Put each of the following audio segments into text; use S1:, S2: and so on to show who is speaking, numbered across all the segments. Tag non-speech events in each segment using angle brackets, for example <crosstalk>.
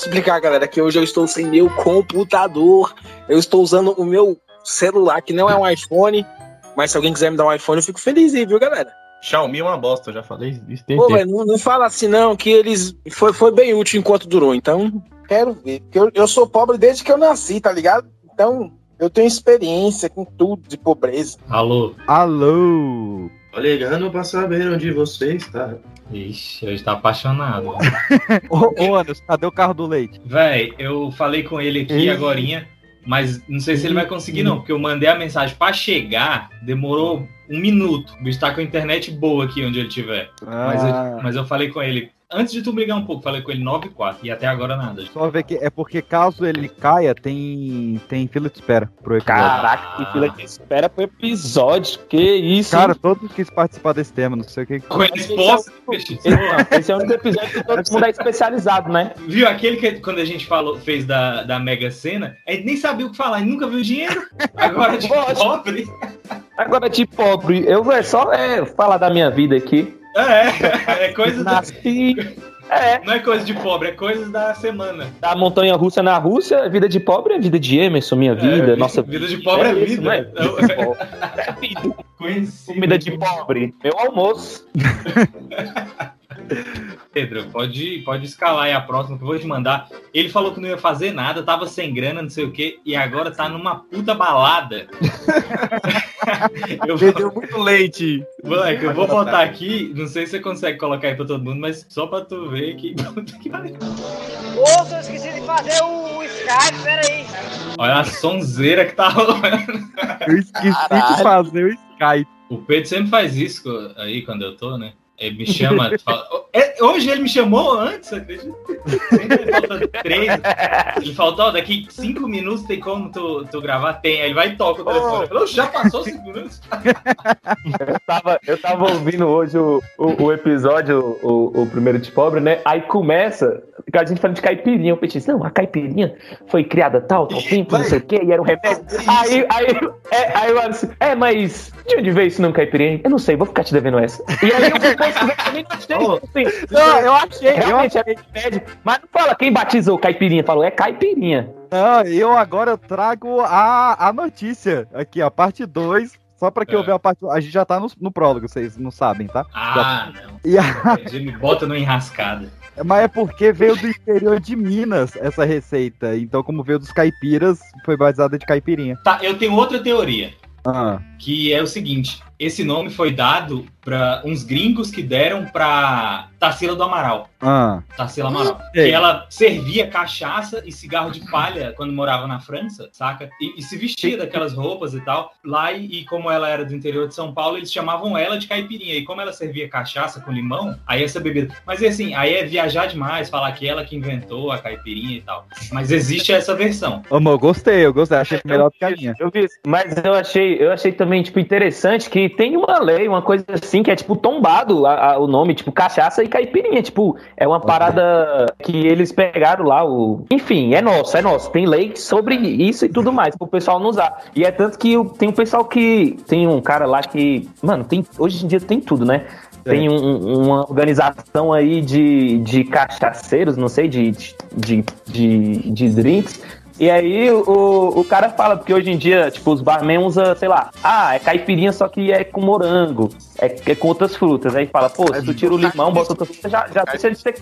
S1: posso explicar, galera, que hoje eu estou sem meu computador. Eu estou usando o meu celular, que não é um iPhone. Mas se alguém quiser me dar um iPhone, eu fico feliz, aí, viu, galera?
S2: Xiaomi é uma bosta, eu já falei isso.
S1: Pô, velho, não, não fala assim não, que eles. Foi, foi bem útil enquanto durou, então. Quero ver. Porque eu, eu sou pobre desde que eu nasci, tá ligado? Então, eu tenho experiência com tudo de pobreza.
S3: Alô?
S4: Alô?
S2: Tô ligando pra saber onde você está.
S3: Ixi, hoje tá apaixonado. <laughs>
S4: Ô, ô Anderson, cadê o carro do leite?
S3: Véi, eu falei com ele aqui
S4: Ih.
S3: agorinha, mas não sei se ele vai conseguir não, porque eu mandei a mensagem pra chegar, demorou um minuto. O bicho tá com a internet boa aqui onde ele estiver. Mas,
S4: Ah.
S3: eu, mas eu falei com ele, antes de tu brigar um pouco, falei com ele 9 e 4, e até agora nada.
S4: Só ver que é porque caso ele caia, tem, tem fila de espera pro episódio.
S5: Caraca, que fila de espera pro episódio. Que isso?
S4: Cara,
S5: hein?
S4: todos quis participar desse tema, não sei o que.
S3: Com a resposta,
S5: esse, esse é o único episódio que todo mundo é especializado, né?
S3: Viu aquele que quando a gente falou, fez da, da Mega Sena, a gente nem sabia o que falar, gente nunca viu dinheiro. Agora de pobre.
S5: Agora, de pobre, eu é só é, falar da minha vida aqui.
S3: É, é coisa da,
S5: Nasci. É,
S3: não é coisa de pobre, é coisa da semana.
S5: da montanha russa na Rússia, vida de pobre é vida de Emerson, minha vida,
S3: É,
S5: nossa
S3: vida de pobre é,
S5: isso,
S3: vida.
S5: né?
S3: É,
S5: É vida.
S3: Conhecido.
S5: Comida de pobre. Meu almoço. <laughs>
S3: Pedro, pode, pode escalar aí a próxima que eu vou te mandar. Ele falou que não ia fazer nada, tava sem grana, não sei o quê, e agora tá numa puta balada. <laughs> eu vou,
S2: Perdeu muito leite.
S3: moleque, eu vou botar aqui, não sei se você consegue colocar aí pra todo mundo, mas só pra tu ver que. <laughs> puta que pariu.
S6: Ô, eu esqueci de fazer o, o Skype, peraí.
S3: Olha a sonzeira que tá rolando.
S4: Eu esqueci de
S5: Caralho.
S4: fazer o Skype.
S3: O Pedro sempre faz isso aí quando eu tô, né? Ele me chama. fala- É, Hoje ele me chamou antes, acredita? Sempre falta três. Ele faltou, ó, daqui cinco minutos tem como tu, tu gravar? Tem. Aí ele vai e toca o telefone. Falei, já passou cinco minutos?
S5: Eu tava, eu tava ouvindo hoje o, o, o episódio, o, o primeiro de pobre, né? Aí começa, a gente falando de caipirinha. O Petit disse, não, a caipirinha foi criada tal, tal tempo, não sei o quê, e era um remédio. Aí, aí, é, aí eu disse, é, mas de onde veio esse nome caipirinha? Eu não sei, vou ficar te devendo essa. E aí eu também não sei, assim,
S4: Não, eu achei, eu
S5: realmente é remédio, mas não fala quem batizou caipirinha, falou, é caipirinha.
S4: Não, eu agora trago a, a notícia aqui, a parte 2. Só pra que
S3: É.
S4: eu ver a parte. A gente já tá no, no prólogo, vocês não sabem, tá?
S3: Ah, não.
S4: E a-
S3: Ele me bota no enrascada.
S4: mas é porque veio do interior de Minas essa receita. Então, como veio dos caipiras, foi baseada de caipirinha.
S3: Tá, eu tenho outra teoria.
S4: Ah,
S3: Que é o seguinte: esse nome foi dado pra uns gringos que deram pra Tarsila do Amaral.
S4: ah.
S3: Tarsila Amaral. Que ela servia cachaça e cigarro de palha quando morava na França, saca? E, e se vestia daquelas roupas e tal. Lá, e, e como ela era do interior de São Paulo, eles chamavam ela de caipirinha. E como ela servia cachaça com limão, aí essa bebida. Mas assim, aí é viajar demais, falar que ela que inventou a caipirinha e tal. Mas existe essa versão.
S4: Amor, gostei, eu gostei. Achei melhor do que a minha.
S5: Eu vi, isso. mas eu achei, eu achei também, tipo, interessante que tem uma lei, uma coisa assim, que é, tipo, tombado a- a- o nome, tipo, cachaça e caipirinha. Tipo, é uma parada que eles pegaram lá, o... Enfim, é nosso, é nosso. Tem lei sobre isso e tudo mais, pro pessoal não usar. E é tanto que tem um pessoal que... Tem um cara lá que... Mano, tem, hoje em dia tem tudo, né? Tem um- um- uma organização aí de, de cachaceiros, não sei, de, de, de, de drinks. E aí o, o cara fala, porque hoje em dia, tipo, os barman usam, sei lá, ah, é caipirinha, só que é com morango, é, é com outras frutas. Aí fala, pô, se tu tira o limão, bota outra fruta, já, já deixa de ser.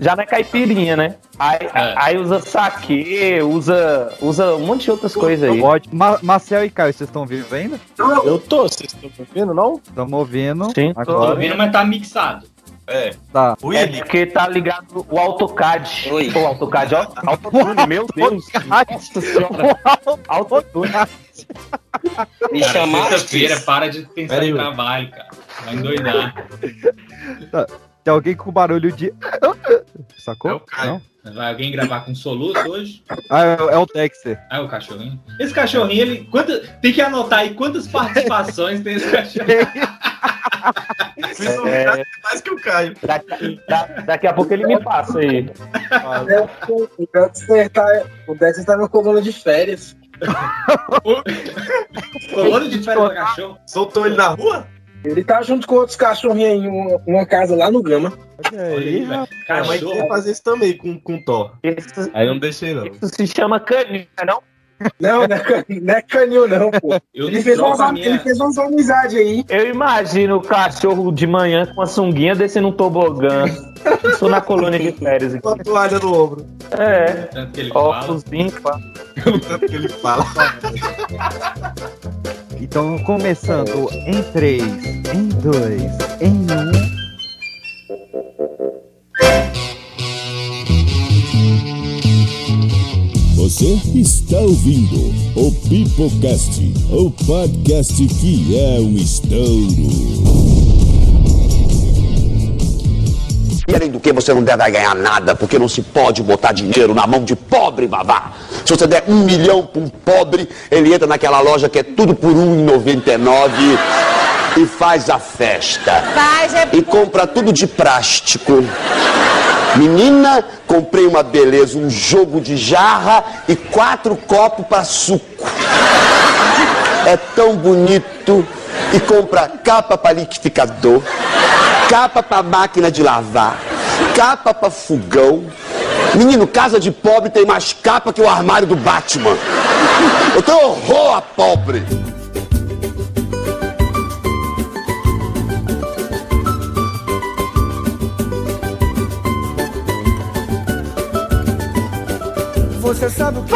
S5: Já não é caipirinha, né? Aí,
S3: É.
S5: aí usa saquê, usa, usa um monte de outras coisas aí.
S4: Ótimo. Ma Marcel e Caio, vocês estão vivos ainda?
S1: Eu tô, vocês estão ouvindo, não?
S4: Estamos ouvindo.
S5: Sim, tô
S3: Tô
S4: Agora
S3: ouvindo, mas tá mixado.
S2: É.
S4: tá.
S2: O
S5: É porque tá ligado o AutoCAD.
S1: Oi.
S5: Pô, AutoCAD, ó. <laughs> Autotune, meu Deus. Nossa senhora. <laughs> Autotune.
S1: Me chamaste?
S3: sexta-feira, para de pensar
S2: Pera
S3: em trabalho, cara. Vai endoidar.
S4: Tem alguém com barulho de. <laughs> Sacou?
S2: É o Caio.
S4: Não?
S3: Vai alguém gravar com soluço hoje?
S4: Ah, é, é o Dexter.
S3: Ah, o cachorrinho. Esse cachorrinho, ele. Quanta, tem que anotar aí quantas participações tem esse cachorrinho.
S2: Principalmente mais que o Caio.
S5: Daqui, da- daqui a pouco ele me passa aí.
S1: O Dexter tá, o Dexter tá no coluna de férias.
S3: Colônia de férias do cachorro.
S2: Soltou ele na rua?
S1: Ele tá junto com outros cachorrinhos em uma, uma casa lá no Gama.
S4: Olha
S3: Olha aí,
S4: aí,
S3: Cachorro.
S2: queria fazer isso também com, com Thor. Aí eu não deixei, não.
S5: isso se chama canina, não?
S1: Não, não é, não é canil, não, pô.
S3: Eu
S1: Ele fez, umas, ele fez umas amizades aí.
S5: Eu imagino o cachorro de manhã com a sunguinha descendo um tobogã. Estou na colônia de férias aqui.
S2: Com a toalha no ombro.
S5: É,
S3: Tanto que ele fala.
S2: Pelo tanto que ele fala.
S4: Então, começando em 3, em 2, em 1.
S7: Você está ouvindo o Pipocast, o podcast que é um estouro.
S8: Além do que você não deve ganhar nada, porque não se pode botar dinheiro na mão de pobre babá. Se você der um milhão para um pobre, ele entra naquela loja que é tudo por R$1,99 e faz a festa.
S6: Faz, é
S8: E compra tudo de plástico. Menina, comprei uma beleza, um jogo de jarra e quatro copos para suco. É tão bonito. E compra capa para liquidificador, capa para máquina de lavar, capa para fogão. Menino, casa de pobre tem mais capa que o armário do Batman. Eu tenho horror a pobre.
S6: Você sabe o que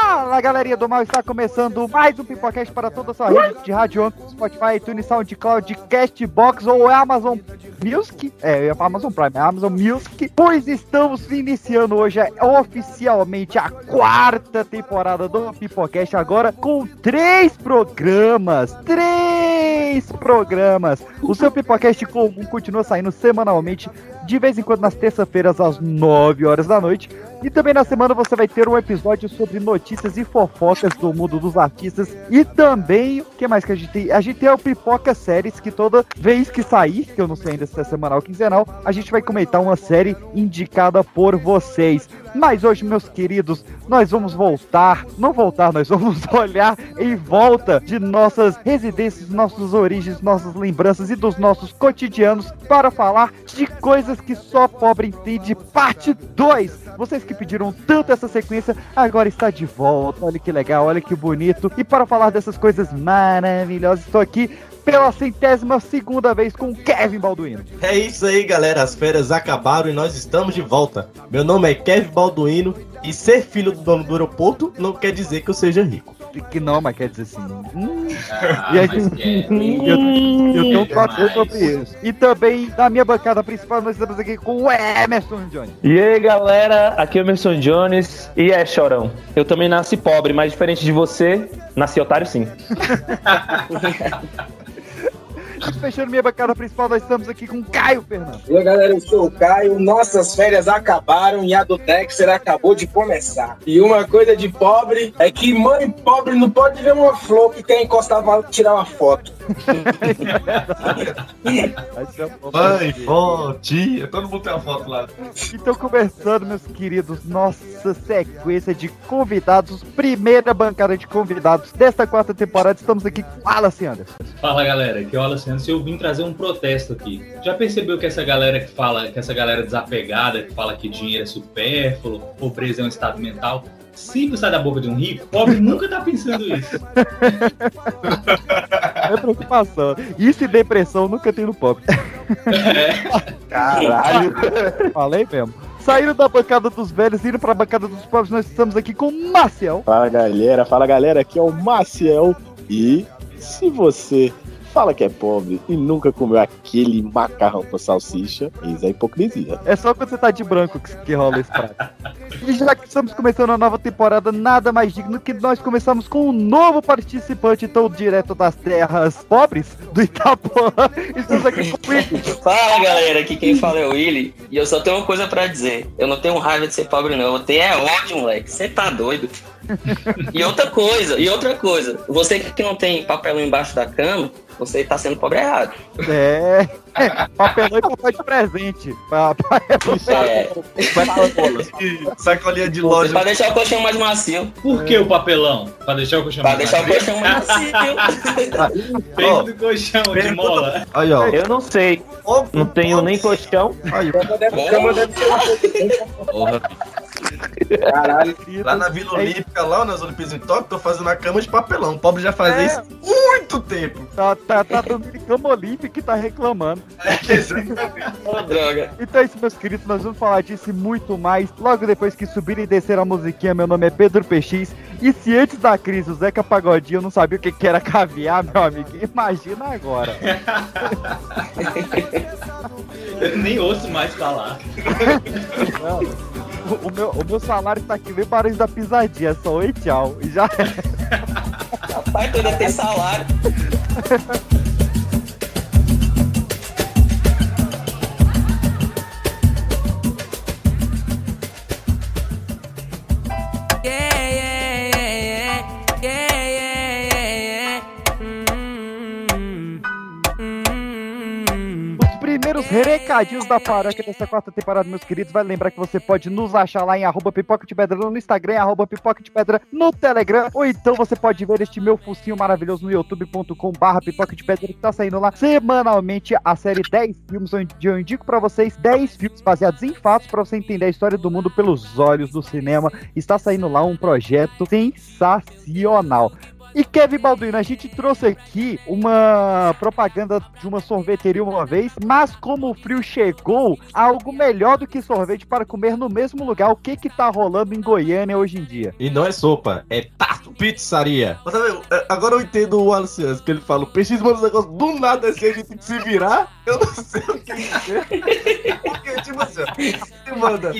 S4: Fala, galerinha do mal, está começando mais um Pipocast para toda a sua rede de rádio, Spotify, iTunes, SoundCloud, Castbox ou Amazon Music. É, Amazon Prime, é Amazon Music. Pois estamos iniciando hoje é, oficialmente a quarta temporada do Pipocast, agora com três programas. Três programas. O seu Pipocast comum continua saindo semanalmente, de vez em quando nas terças-feiras às 9 horas da noite. E também na semana você vai ter um episódio sobre notícias e fofocas do mundo dos artistas. E também, o que mais que a gente tem? A gente tem o Pipoca Séries, que toda vez que sair, que eu não sei ainda se é semanal ou quinzenal, a gente vai comentar uma série indicada por vocês. Mas hoje, meus queridos, nós vamos voltar, não voltar, nós vamos <laughs> olhar em volta de nossas residências, nossas origens, nossas lembranças e dos nossos cotidianos para falar de coisas que só pobre entende, parte 2. Vocês que pediram tanto essa sequência, agora está de volta. Olha que legal, olha que bonito. E para falar dessas coisas maravilhosas, estou aqui pela centésima segunda vez com Kevin Balduino.
S2: É isso aí, galera. As férias acabaram e nós estamos de volta. Meu nome é Kevin Balduino e ser filho do dono do aeroporto não quer dizer que eu seja rico.
S4: Que não, mas quer dizer assim. hum,
S3: Ah,
S4: E aí- <laughs> eu, eu tenho um papo sobre isso. E também, na minha bancada principal, nós estamos aqui com o Emerson Johnny.
S5: E aí, galera, aqui é o Emerson Jones e é chorão. Eu também nasci pobre, mas diferente de você, nasci otário sim. <laughs>
S4: E fechando minha bancada principal, nós estamos aqui com o Caio Fernando.
S1: Aí, galera, eu sou o Caio. Nossas férias acabaram e a do Dexter acabou de começar. E uma coisa de pobre é que mãe pobre não pode ver uma flor que quer encostar pra tirar uma foto. <laughs>
S2: Mãe, vó, tia, todo mundo tem uma foto lá.
S4: Então, começando, meus queridos, nossa sequência de convidados, primeira bancada de convidados desta quarta temporada. Estamos aqui com Wallace Anderson.
S3: Fala galera, aqui é o Alessandro. Eu vim trazer um protesto aqui. Já percebeu que essa galera que fala, que essa galera desapegada, que fala que dinheiro é supérfluo, pobreza é um estado mental, sempre sai da boca de um rico, pobre <laughs> nunca tá pensando isso.
S4: É preocupação. Isso e depressão nunca tem no pop.
S5: Caralho.
S4: Falei mesmo. Saindo da bancada dos velhos, indo pra bancada dos pobres, nós estamos aqui com o Maciel.
S9: Fala galera, fala galera, aqui é o Maciel. E se você fala que é pobre e nunca comeu aquele macarrão com salsicha, isso é hipocrisia.
S4: É só quando você tá de branco que, que rola esse prato. <laughs> E já que estamos começando a nova temporada, nada mais digno que nós começamos com um novo participante, então direto das terras pobres do Itapuã. Estamos aqui com o Willi. <laughs>
S10: Fala galera, aqui quem fala é o Willy e eu só tenho uma coisa pra dizer. Eu não tenho raiva de ser pobre, não. Eu tenho é ódio, moleque. Você tá doido? E outra coisa, e outra coisa, você que não tem papelão embaixo da cama, você tá sendo pobre errado.
S4: É. Papelão e papel de presente. Pra- pra-
S10: É,
S2: Sacolinha de loja.
S10: pra deixar o colchão mais macio.
S3: Por que o papelão? Pra deixar o colchão
S10: Pra
S3: mais
S10: deixar o
S3: macio?
S10: colchão mais macio. <laughs>
S3: Peso do colchão de mola.
S2: Aí, ó.
S5: Eu não sei. Não tenho nem colchão.
S2: Aí,
S10: Porra,
S1: Caralho.
S2: lá na Vila Olímpica, lá nas Olimpíadas em Tóquio, tô fazendo a cama de papelão. O pobre já fazia
S4: É.
S2: isso há muito tempo.
S4: Tá, tá, tá dando de cama olímpica e tá reclamando. <laughs>
S10: Ô, droga.
S4: Então é isso, meus queridos. Nós vamos falar disso e muito mais logo depois que subir e descer a musiquinha. Meu nome é Pedro PX. E se antes da crise o Zeca Pagodinho não sabia o que, que era caviar, meu amigo, imagina agora. <laughs>
S3: Eu nem ouço mais falar.
S4: Não, <laughs> o, meu, o meu salário tá aqui, vem barulho da pisadinha. Só oi, tchau. E já
S10: Rapaz, tu ainda tem salário.
S4: Os recadinhos da paróquia dessa quarta temporada, meus queridos. Vai lembrar que você pode nos achar lá em arroba pipoca de pedra no Instagram, arroba pipoca de pedra no Telegram. Ou então você pode ver este meu focinho maravilhoso no youtube.com barra pipoca de pedra que tá saindo lá semanalmente a série 10 filmes, onde eu indico pra vocês 10 filmes baseados em fatos pra você entender a história do mundo pelos olhos do cinema. Está saindo lá um projeto sensacional. E Kevin Balduino, a gente trouxe aqui uma propaganda de uma sorveteria uma vez, mas como o frio chegou, algo melhor do que sorvete para comer no mesmo lugar. O que que tá rolando em Goiânia hoje em dia?
S2: E não é sopa, é tato pizzaria. Mas, sabe, é, agora eu entendo o Aluciano, que ele fala, o PX manda um negócio do nada assim, a gente tem que se virar. Eu não sei o que dizer. Porque, tipo assim, você manda.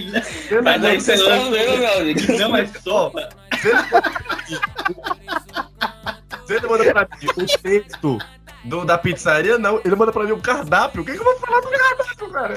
S10: Mas aí você vendo, meu amigo.
S3: Não é sopa. <laughs>
S2: Ele manda pra mim o texto do, da pizzaria, não. Ele manda pra mim o cardápio. O que, que eu vou falar do cardápio, cara?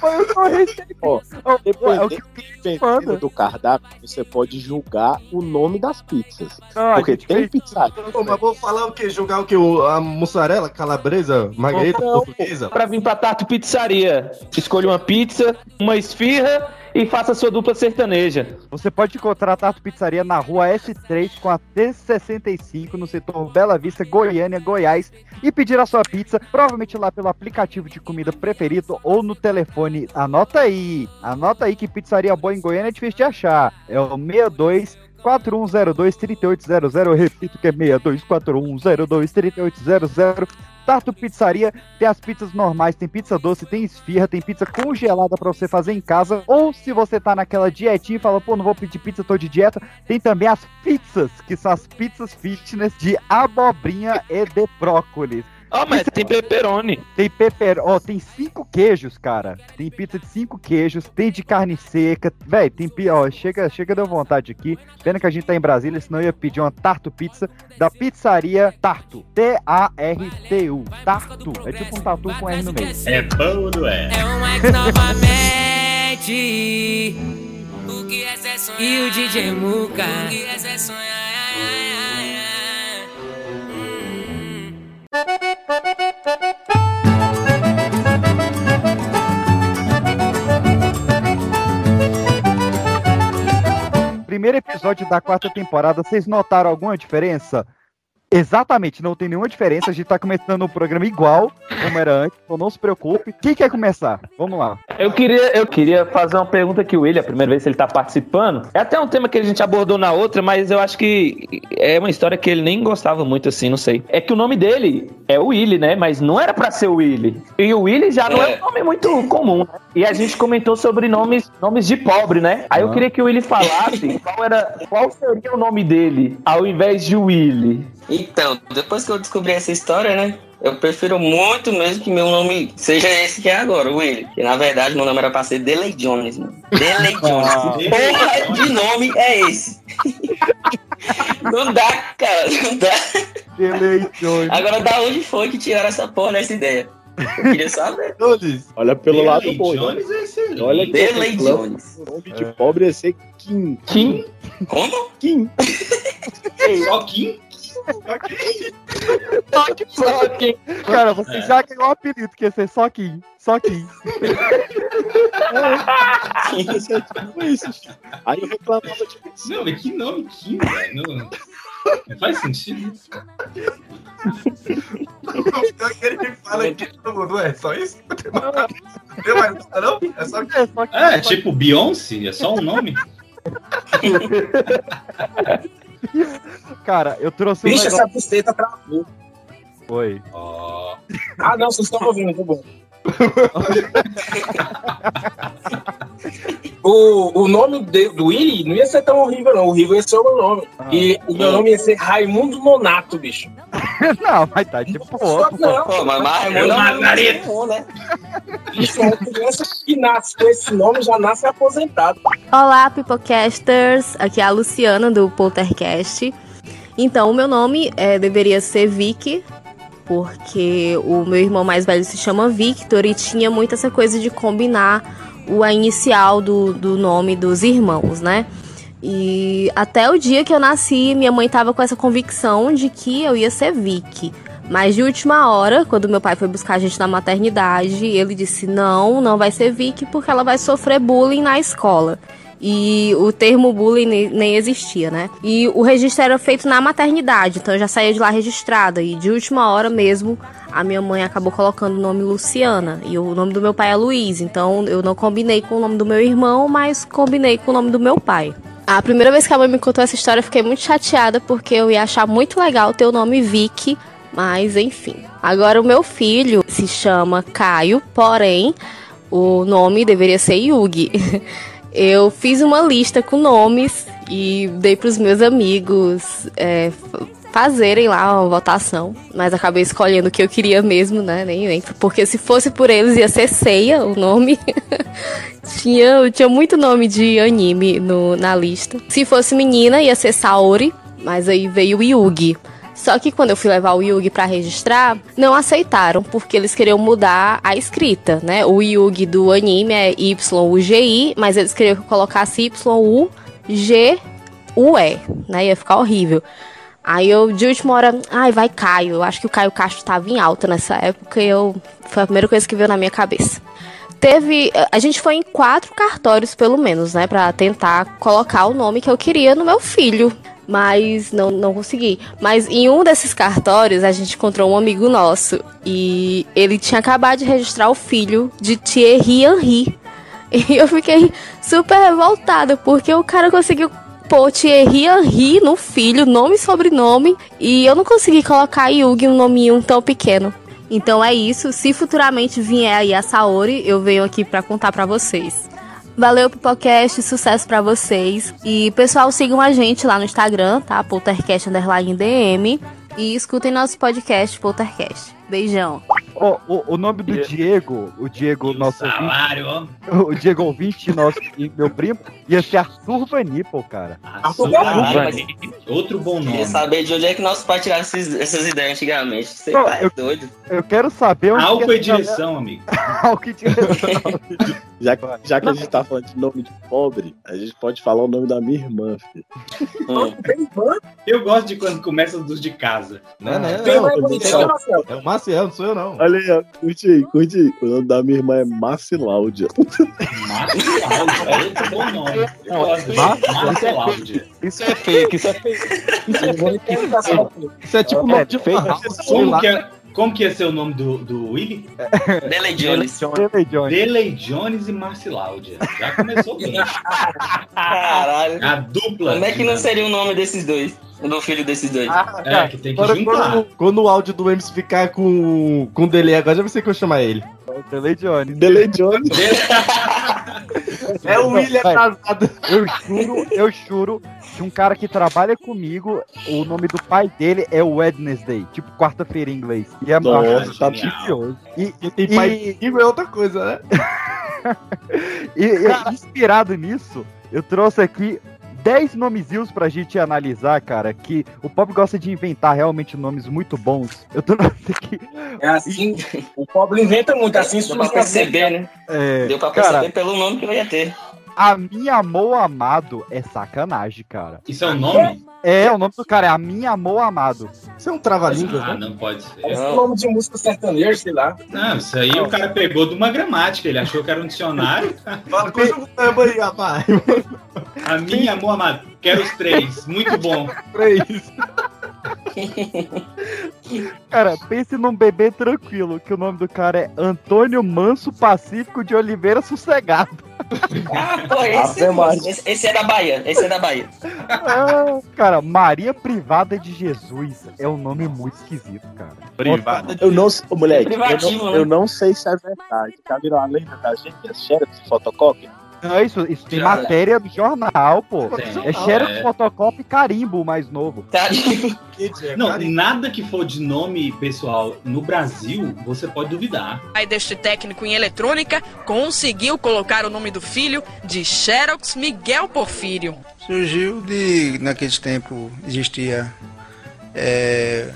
S4: Foi o sorvete.
S9: Ó,
S4: É
S9: Dependendo,
S4: que
S9: do cardápio, você pode julgar o nome das pizzas.
S4: Não, a
S9: Porque
S4: gente
S9: tem pizzaria.
S2: Pô, mas vou falar o quê? Jogar o quê? O- A mussarela, calabresa, margarita
S9: Não,
S2: portuguesa?
S5: Pra vir pra Tato Pizzaria. Escolha uma pizza, uma esfirra e faça sua dupla sertaneja.
S4: Você pode encontrar a Tato Pizzaria na rua S3 com a T65 no setor Bela Vista, Goiânia, Goiás e pedir a sua pizza, provavelmente lá pelo aplicativo de comida preferido ou no telefone. Anota aí, anota aí que pizzaria boa em Goiânia é difícil de achar. É o 62 4102 3800. Eu repito que é 62 4102 3800. Tato Pizzaria tem as pizzas normais, tem pizza doce, tem esfirra, tem pizza congelada pra você fazer em casa. Ou se você tá naquela dietinha e fala, pô, não vou pedir pizza, tô de dieta, tem também as pizzas, que são as pizzas fitness de abobrinha e de brócolis.
S5: Ó, mas tem pepperoni.
S4: Tem pepper, ó, tem cinco queijos, cara. Tem pizza de cinco queijos, tem de carne seca. Véi, tem, pi- ó, chega, chega deu vontade aqui. Pena que a gente tá em Brasília, senão eu ia pedir uma Tarto Pizza da pizzaria Tarto. T-A-R-T-U. Tarto. É tipo um tatu com R no meio.
S3: É bom ou não é?
S11: É um Mike novamente. O que é ser sonhar? E o DJ Muka. O que é ser sonhar?
S4: Primeiro episódio da quarta temporada, vocês notaram alguma diferença? Exatamente, não tem nenhuma diferença. A gente tá começando o programa igual como era antes, então não se preocupe. Quem quer começar? Vamos lá.
S5: Eu queria, eu queria fazer uma pergunta aqui, o William, a primeira vez que ele tá participando. É até um tema que a gente abordou na outra, mas eu acho que é uma história que ele nem gostava muito, assim, não sei. É que o nome dele é Willy, né? Mas não era pra ser Willy. E o Willy já não é um nome muito comum, né? E a gente comentou sobre nomes, nomes de pobre, né? Aí eu queria que o Willy falasse <laughs> qual, era, qual seria o nome dele ao invés de Willy.
S10: Então, depois que eu descobri essa história, né? Eu prefiro muito mesmo que meu nome seja esse que é agora, Willy. Que na verdade meu nome era pra ser Delay Jones, mano. Delay <laughs> Jones. Porra de nome é esse? <laughs> não dá, cara, não dá.
S4: Eleições.
S10: Agora, da onde foi que tiraram essa porra dessa ideia? Eu queria saber. <laughs>
S2: Jones.
S9: Olha pelo
S3: Delay
S9: lado bom.
S3: Jones é excelente.
S9: Olha que
S10: Delay
S9: esse
S10: Jones.
S9: O nome de pobre ia ser Kim.
S5: Kim?
S10: Como?
S9: Kim.
S3: Só Kim?
S4: Só Kim. Cara, você já ganhou um apelido, que ia ser. Só Kim.
S9: Ia ser tipo isso. filho. Aí eu reclamava tipo assim.
S3: Não, mas que nome Kim, velho? Não, não faz sentido.
S2: O que ele fala que todo mundo é só isso? Não tem mais nada. Não? É só
S4: É, só Kim.
S3: É, tipo Beyoncé? É só um nome? <laughs> <laughs>
S4: Cara, eu trouxe um
S1: Bicho,
S4: negócio.
S1: essa buceta travou.
S4: Foi.
S3: Ó.
S1: Ah, não, vocês estão ouvindo, tá bom. <laughs> o, o nome de- do Willy não ia ser tão horrível, não. O horrível ia ser o meu nome. E o meu nome ia ser Raimundo Nonato, bicho. <laughs>
S4: Não, mas tá de boa.
S1: Que não,
S10: Pô, mas Raimundo é
S3: Margarida.
S10: né?
S1: bicho, uma criança que nasce com esse nome já nasce aposentado.
S12: Olá, Pipocasters! Aqui é a Luciana do Poltercast. Então, o meu nome é, deveria ser Vicky, porque o meu irmão mais velho se chama Victor e tinha muito essa coisa de combinar o a inicial do, do nome dos irmãos, né? E até o dia que eu nasci, minha mãe tava com essa convicção de que eu ia ser Vicky. Mas de última hora, quando meu pai foi buscar a gente na maternidade, ele disse: não, não vai ser Vicky porque ela vai sofrer bullying na escola. E o termo bullying ne- nem existia, né? E o registro era feito na maternidade, então eu já saía de lá registrada. E de última hora mesmo, a minha mãe acabou colocando o nome Luciana. E o nome do meu pai é Luiz. Então eu não combinei com o nome do meu irmão, mas combinei com o nome do meu pai. A primeira vez que a mãe me contou essa história, eu fiquei muito chateada porque eu ia achar muito legal ter o nome Vicky, mas enfim. Agora o meu filho se chama Caio, porém o nome deveria ser Yugi. <laughs> Eu fiz uma lista com nomes e dei para os meus amigos é, fazerem lá uma votação, mas acabei escolhendo o que eu queria mesmo, né? Nem, nem porque se fosse por eles ia ser Ceia o nome. <laughs> tinha, tinha muito nome de anime no, na lista. Se fosse menina ia ser Saori, mas aí veio Yugi. Só que quando eu fui levar o Yugi pra registrar, não aceitaram, porque eles queriam mudar a escrita, né? O Yugi do anime é Y-U-G-I, mas eles queriam que eu colocasse Y-U-G-U-E, né? Ia ficar horrível. Aí eu, de última hora, ai, vai Caio. Eu acho que o Caio Castro tava em alta nessa época e eu, foi a primeira coisa que veio na minha cabeça. Teve. A gente foi em quatro cartórios, pelo menos, né? Pra tentar colocar o nome que eu queria no meu filho. Mas não, não consegui. Mas em um desses cartórios, a gente encontrou um amigo nosso. E ele tinha acabado de registrar o filho de Thierry Henry. <laughs> E eu fiquei super revoltada, porque o cara conseguiu pôr Thierry Henry no filho, nome e sobrenome. E eu não consegui colocar Yugi um nominho tão pequeno. Então é isso. Se futuramente vier aí a Saori, eu venho aqui pra contar pra vocês. Valeu, Pipocast, sucesso pra vocês. E, pessoal, sigam a gente lá no Instagram, tá? Poltercast underline DM. E escutem nosso podcast, Poltercast. Beijão.
S4: Ó, o, o nome do Diego, o Diego, nosso ouvinte,
S3: Salário, ó. <laughs>
S4: o Diego ouvinte, nosso e meu primo, ia ser Arthur Vanipple, cara.
S3: Caralho, Outro bom
S10: Queria
S3: nome.
S10: saber de onde é que nosso pai tirava esses- essas ideias antigamente. Você
S4: Não,
S10: tá
S4: eu-
S10: doido.
S4: Eu quero saber onde
S3: Álcool
S4: que
S3: e
S4: galera-
S3: direção, amigo. <laughs>
S4: Álcool e direção. <laughs>
S9: Já, que- já que a gente tá falando de nome de pobre, a gente pode falar o nome da minha irmã, filho.
S10: Hum.
S3: Eu gosto de quando começa dos de casa.
S2: Não, não,
S1: Quem
S2: não.
S9: só-
S1: né, Marcelo?
S2: É o Maciel, não sou eu, não.
S9: Olha aí, ó, curte aí, curte aí. O nome da minha irmã é
S3: é outro bom nome. Eu gosto Áudio.
S5: Isso é fake, isso é fake.
S2: Isso é tipo
S4: É,
S2: nome de
S3: Como que, é, como que ia ser o nome do, do Willy?
S10: Delay Jones.
S4: Delay Jones.
S3: Delay Jones e Marciláudia. Já começou bem.
S10: Caralho.
S3: A dupla.
S10: Como é que não seria o nome desses dois? Do filho desses dois?
S4: Ah,
S3: É, que tem que
S2: Agora,
S3: juntar.
S2: quando, quando o áudio do MC ficar com, com o delay agora, já vai ser que eu chamar ele.
S4: Delay Jones.
S9: Delay Jones. <laughs>
S2: É o William
S4: Vai.
S2: casado.
S4: Eu juro, eu juro que um cara que trabalha comigo, o nome do pai dele é Wednesday, tipo quarta-feira em inglês. E é
S9: Nossa, tá
S4: maravilhoso. E,
S2: E tem
S4: E-
S2: pai amigo é outra coisa, né? <laughs>
S4: e- e inspirado nisso, eu trouxe aqui 10 nomezinhos pra gente analisar, cara, que o Pop gosta de inventar realmente nomes muito bons. Eu tô aqui.
S1: É assim, <laughs> o pobre inventa muito, assim
S10: Deu pra perceber, né?
S4: É,
S10: Deu pra
S4: cara,
S10: perceber pelo nome que eu ia ter.
S4: A minha amor amado é sacanagem, cara.
S3: Isso é um nome?
S4: É, o nome do cara é a minha amor amado.
S2: Isso é um trava-língua,
S3: Ah,
S2: né?
S3: não pode ser.
S1: Esse nome de música sertaneja, sei lá.
S3: Não, isso aí o cara pegou de uma gramática. Ele achou que era um dicionário.
S2: Fala coisa do samba aí, rapaz.
S3: A minha, amor amado. Quero os três. Muito bom.
S4: Três. <laughs> Cara, pense num bebê tranquilo, que o nome do cara é Antônio Manso Pacífico de Oliveira Sossegado.
S10: Ah, <laughs> pô, esse,
S9: Maria.
S10: esse, esse é da Bahia. Esse é da Bahia.
S4: Ah, cara, Maria Privada de Jesus é um nome muito esquisito, cara.
S2: Privada
S9: Eu não moleque, eu
S10: Privativo,
S9: não,
S10: né?
S9: eu não sei se é verdade. Já viram a lenda da gente, as xerox e fotocópia?
S4: Não, isso, isso tem
S3: Já.
S4: matéria do jornal, pô.
S3: Tem.
S4: É Xerox,
S3: É.
S4: Fotocópia e Carimbo, o mais novo.
S10: Tá? <laughs>
S3: Não, nada que for de nome pessoal no Brasil, você pode duvidar.
S13: pai deste técnico em eletrônica conseguiu colocar o nome do filho de Xerox Miguel Porfírio.
S14: Surgiu de, naqueles tempos, existia. É,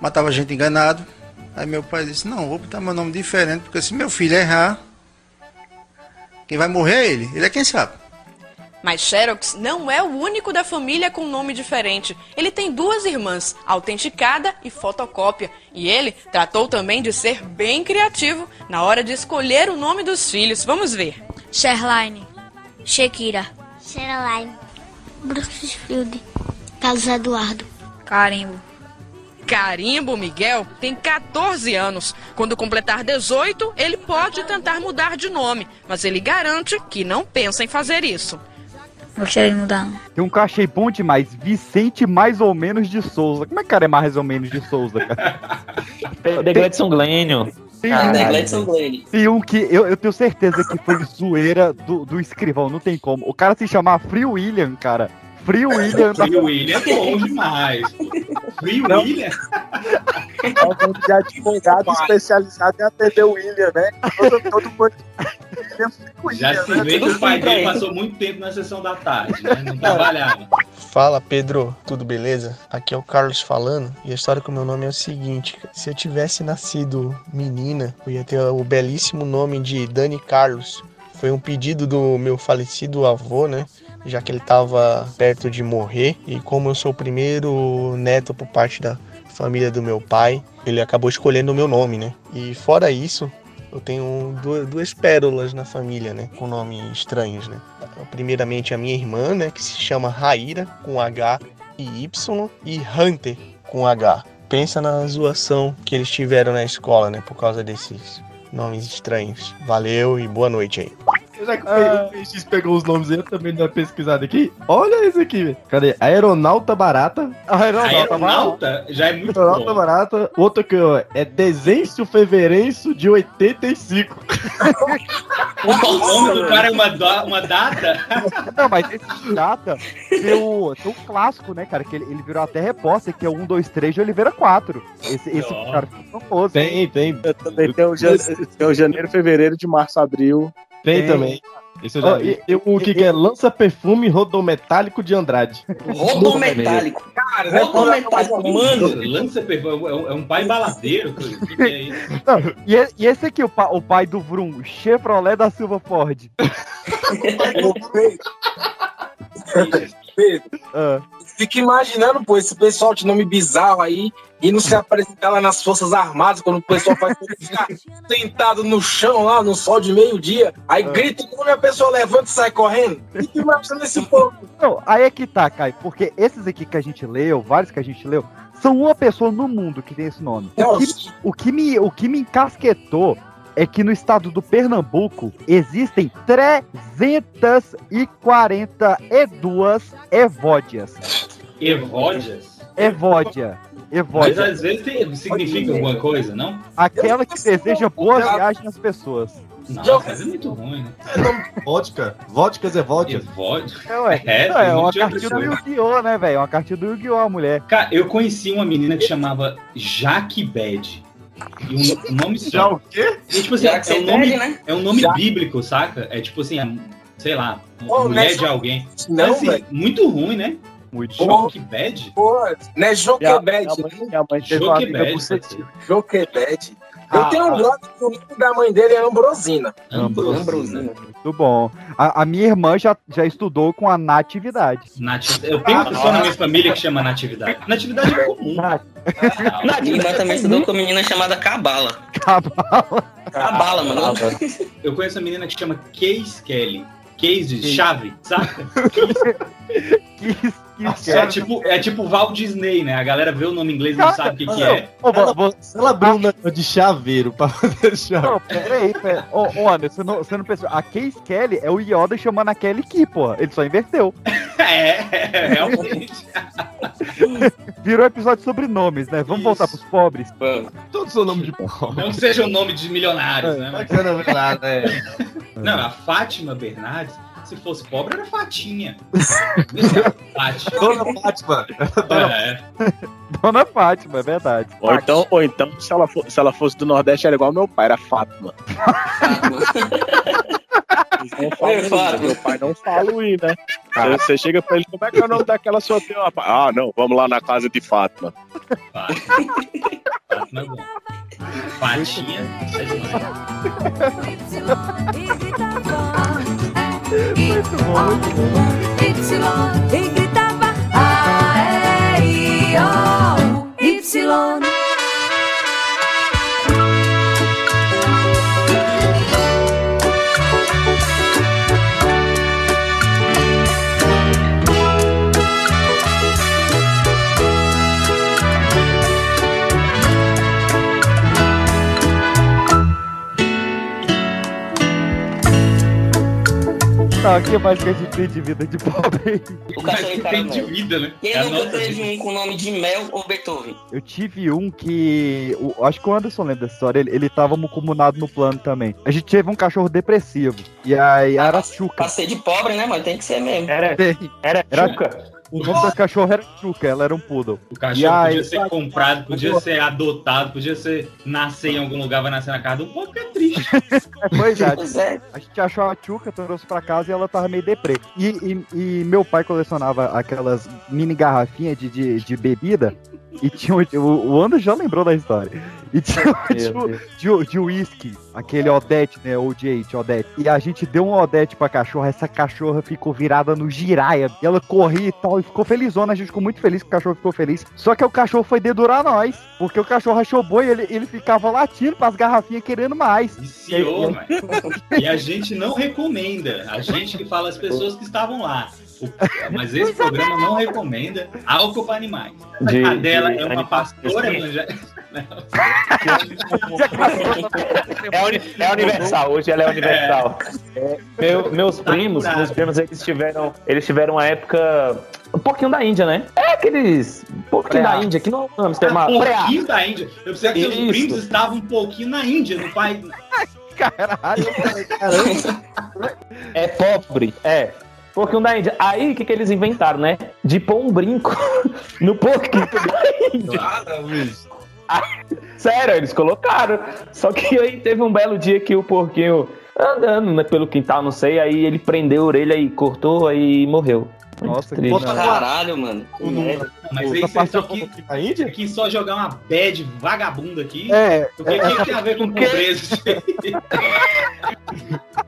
S14: matava gente enganado. Aí meu pai disse: Não, vou botar meu nome diferente, porque se meu filho errar, quem vai morrer é ele. Ele é quem sabe.
S13: Mas Xerox não é o único da família com nome diferente. Ele tem duas irmãs, autenticada e fotocópia. E ele tratou também de ser bem criativo na hora de escolher o nome dos filhos. Vamos ver.
S15: Sherline, Shakira, Sherilyn, Brooksfield, Carlos Eduardo, Carimbo.
S13: Carimbo Miguel tem 14 anos. Quando completar 18, ele pode tentar mudar de nome, mas ele garante que não pensa em fazer isso.
S15: Gostaria de mudar. não.
S4: Tem um que eu achei bom demais, Vicente mais ou menos de Souza. Como é que o cara é mais ou menos de Souza, cara? <laughs>
S5: The Gladson Glênio.
S4: Tem,
S10: Ah,
S4: um- tem um que eu, eu tenho certeza que foi zoeira do, do escrivão, não tem como. O cara se chamar Free William, cara. Free William.
S3: Free William é bom demais. Free William?
S9: É um de advogado especializado em atender o William, né? Todo, todo mundo.
S3: Já se
S9: né?
S3: vê que o pai dele
S10: ele.
S3: passou muito tempo na sessão da tarde, né? Não trabalhava.
S14: Fala Pedro, tudo beleza? Aqui é o Carlos falando e a história com o meu nome é o seguinte: se eu tivesse nascido menina, eu ia ter o belíssimo nome de Dani Carlos. Foi um pedido do meu falecido avô, né? Já que ele estava perto de morrer e como eu sou o primeiro neto por parte da família do meu pai, ele acabou escolhendo o meu nome, né? E fora isso, eu tenho duas, pérolas na família, né? Com nomes estranhos, né? Primeiramente a minha irmã, né? Que se chama Raíra, com H e Y, e Hunter, com H. Pensa na zoação que eles tiveram na escola, né? Por causa desses nomes estranhos. Valeu e boa noite aí.
S2: Já que o PX pegou os nomes aí, eu também dei uma pesquisada aqui. Olha esse aqui, velho. Cadê? Aeronauta Barata.
S4: Aeronauta.
S3: Aeronauta já é muito
S2: Aeronauta
S3: bom.
S2: Barata. Outro que ó, é Dezêncio Feverencio de 85.
S3: O nome do cara é uma, da- uma data?
S4: Não, mas esse data tem o, tem o clássico, né, cara? Que ele, ele virou até repórter, que é o 1, 2, 3 de Oliveira 4. Esse, esse
S3: Ó.
S4: cara ficou famoso.
S2: Tem, tem.
S9: Eu também tenho o, jan- tem o janeiro, fevereiro, de março, abril.
S2: Tem,
S4: Tem.
S2: também. Esse eu já
S4: Ó,
S2: vi.
S4: e-
S2: o que, que é Lança Perfume Rodometálico de Andrade.
S10: Rodometálico.
S1: Cara?
S10: Rodometálico, mano.
S3: Lança perfil, é um, é um pai baladeiro. O que, que é isso?
S4: Não, e, e- e esse aqui, o, pa- o pai do Vrum, Chevrolet da Silva Ford. <laughs> Ah,
S1: Fica imaginando, pô, esse pessoal de nome bizarro aí e não se apresentar lá nas Forças Armadas quando o pessoal faz ficar sentado no chão lá no sol de meio-dia. Aí grita o nome e a pessoa levanta e sai correndo. Fica imaginando esse povo.
S4: Não, aí é que tá, Caio, porque esses aqui que a gente leu, vários que a gente leu, são uma pessoa no mundo que tem esse nome. O que, o que me, o que me encasquetou é que no estado do Pernambuco existem 342 evódias.
S3: Evódias?
S4: Evódia.
S3: Mas
S4: Evódia.
S3: às vezes tem- significa alguma coisa, não?
S4: Aquela que deseja boa viagem às pessoas.
S3: Não, mas é muito ruim, né?
S2: Vodka. Vodkas é vodka.
S3: Evódia?
S4: É, ué.
S3: É,
S4: Não, é
S3: um
S4: uma
S3: de
S4: cartinha do. Yu-Gi-Oh, né, velho? Uma cartinha do Yu-Gi-Oh, a mulher.
S3: Cara, eu conheci uma menina que chamava Jaque Bad. E um, um nome
S2: Já
S3: só.
S2: o quê?
S3: E, tipo assim,
S10: Já
S3: é um nome,
S10: pede, né?
S3: é um nome
S1: Já-
S3: bíblico, saca? É tipo assim, a- sei lá,
S1: Ô,
S3: mulher
S1: Nelson,
S3: de alguém.
S1: não,
S3: Assim, muito ruim, né?
S4: Muito
S3: Joquebed?
S1: Pô, não é Joquebed.
S9: Minha mãe teve uma amiga
S3: Joquebed.
S9: bucetinha.
S1: Joquebed. Eu
S4: Ah,
S1: tenho um
S4: ah.
S1: brother que o nome da mãe dele é Ambrosina.
S3: Ambrosina.
S4: Muito bom. A, a minha irmã já, já estudou com a natividade.
S3: Nati- Eu tenho uma pessoa na minha família que chama Natividade. Natividade é comum.
S10: Minha irmã também estudou com uma menina chamada Cabala.
S4: Cabala.
S10: Cabala, mano. <laughs>
S3: Eu conheço uma menina que chama Case Kelly. Case de chave, saca? <laughs> É tipo, é tipo Walt Disney, né? A galera vê o nome inglês e não sabe o que, que é.
S4: Ô, vo-
S2: Ela abriu um negócio de chaveiro pra fazer chave.
S4: Não, peraí, peraí. Ô, ô, Anderson, você não, você não pensou. A Case Kelly é o Yoda chamando a Kelly Key, pô. Ele só inverteu. <laughs>
S3: É, realmente. <laughs>
S4: Virou episódio sobre nomes, né? Vamos voltar pros pobres.
S2: Todos são nome de pobre.
S3: Não que seja o nome de milionários, né?
S2: Não que seja nome de nada, é.
S3: Não, a Fátima Bernardes, se fosse pobre, era Fatinha. <laughs> É Fátima.
S2: Dona Fátima.
S3: É.
S4: Dona Fátima, é verdade.
S9: Ou então, ou então se, ela for- se ela fosse do Nordeste, era igual meu pai, era Fátima. Não
S10: Fátima.
S9: Meu pai não fala o I, né? Aí Você chega pra ele, como é que é o nome daquela sua tia? Ah, não, vamos lá na casa de Fátima.
S3: Fátima é bom. Fatinha. é demais. <laughs>
S11: Y e gritava A, E, I, O, Y.
S4: Tá, o que mais que a gente tem de vida de pobre?
S10: O cachorro de
S3: Tem de vida, né?
S10: Quem
S3: É
S10: nunca teve um com o nome de Mel ou Beethoven?
S4: Eu tive um que. o- acho que o Anderson lembra dessa história. Ele, ele tava comunado no plano também. A gente teve um cachorro depressivo. E aí era Chuca.
S10: Pra ser de pobre, né, mano? Tem que ser mesmo.
S5: Era, era
S4: Era-
S5: Chuca.
S4: O nome da cachorro era Chuca, ela era um poodle.
S3: O cachorro
S4: aí-
S3: podia ser comprado, podia ser adotado, podia ser nascer em algum lugar, vai nascer na casa do povo, que é triste. <laughs>
S4: Pois é.
S10: Pois é.
S4: A gente achou a Chuca, trouxe pra casa e ela tava meio deprê. E, e- e meu pai colecionava aquelas mini garrafinhas de, de, de bebida. E tinha o, o, o Anderson já lembrou da história. E tinha
S5: Meu
S4: de, de, de whisky, aquele Odete, né? OJ, Odete. E a gente deu um Odete pra cachorra. Essa cachorra ficou virada no giraia. E ela corria e tal. E ficou felizona. A gente ficou muito feliz que o cachorro ficou feliz. Só que o cachorro foi dedurar nós. Porque o cachorro achou boi e ele, ele ficava latindo pras garrafinhas querendo mais.
S3: Viciou, mano. E a gente não recomenda. A gente que fala as pessoas que estavam lá. Mas esse programa não recomenda álcool para animais.
S5: De-
S3: a dela
S5: de
S3: é uma pastora evangélica.
S5: É, é universal, hoje ela é universal. É, meu- meus primos,
S3: curado.
S5: meus primos, eles tiveram, eles tiveram uma época um pouquinho da Índia, né? É aqueles um pouquinho
S4: Preá.
S5: da Índia, que não é um hamster,
S3: Um
S5: preá.
S3: pouquinho da Índia. Eu pensei que seus primos estavam um pouquinho na Índia, no país.
S4: Caralho.
S5: É pobre, é. Pouquinho da Índia. Aí, o que, que eles inventaram, né? De pôr um brinco <laughs> no porquinho da Índia. <laughs> Sério, eles colocaram. Só que aí teve um belo dia que o porquinho andando né, pelo quintal, não sei, aí ele prendeu a orelha e cortou aí morreu.
S4: Nossa, que
S5: triste.
S4: Não.
S10: Caralho, mano.
S3: Mas aí vocês estão
S4: eu
S3: aqui,
S2: Na Índia?
S3: aqui só jogar uma bad vagabunda aqui.
S4: É,
S3: O que, que tem a ver com pobreza? <laughs>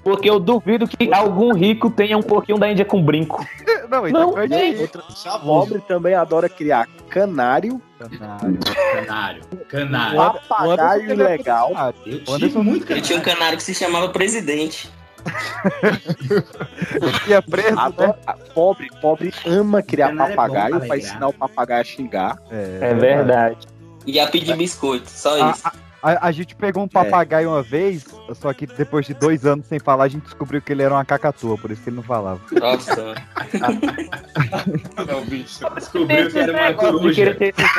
S5: Porque eu duvido que algum rico tenha um pouquinho da Índia com brinco. <laughs>
S4: não, então
S5: Não,
S4: aí.
S9: Outra pobre também adora criar canário,
S3: Canário. Canário.
S9: papagaio ilegal.
S3: Eu
S4: O
S3: tive
S4: Anderson
S3: muito
S10: Eu tinha um
S3: canário.
S10: canário que se chamava Presidente.
S4: Que <laughs> é preso, né?
S9: Pobre, pobre ama criar
S3: é bom
S9: papagaio
S3: pra
S9: pra
S3: alegrar.
S9: ensinar o papagaio a xingar.
S5: É verdade.
S10: E a pedir biscoito. Só
S4: A,
S10: isso.
S4: a- a- a gente pegou um papagaio uma vez, só que depois de dois anos sem falar, a gente descobriu que ele era uma cacatua, por isso que ele não falava.
S10: Nossa.
S2: Não, bicho.
S3: Descobriu que era uma
S5: De querer
S3: coruja.
S5: ter esse-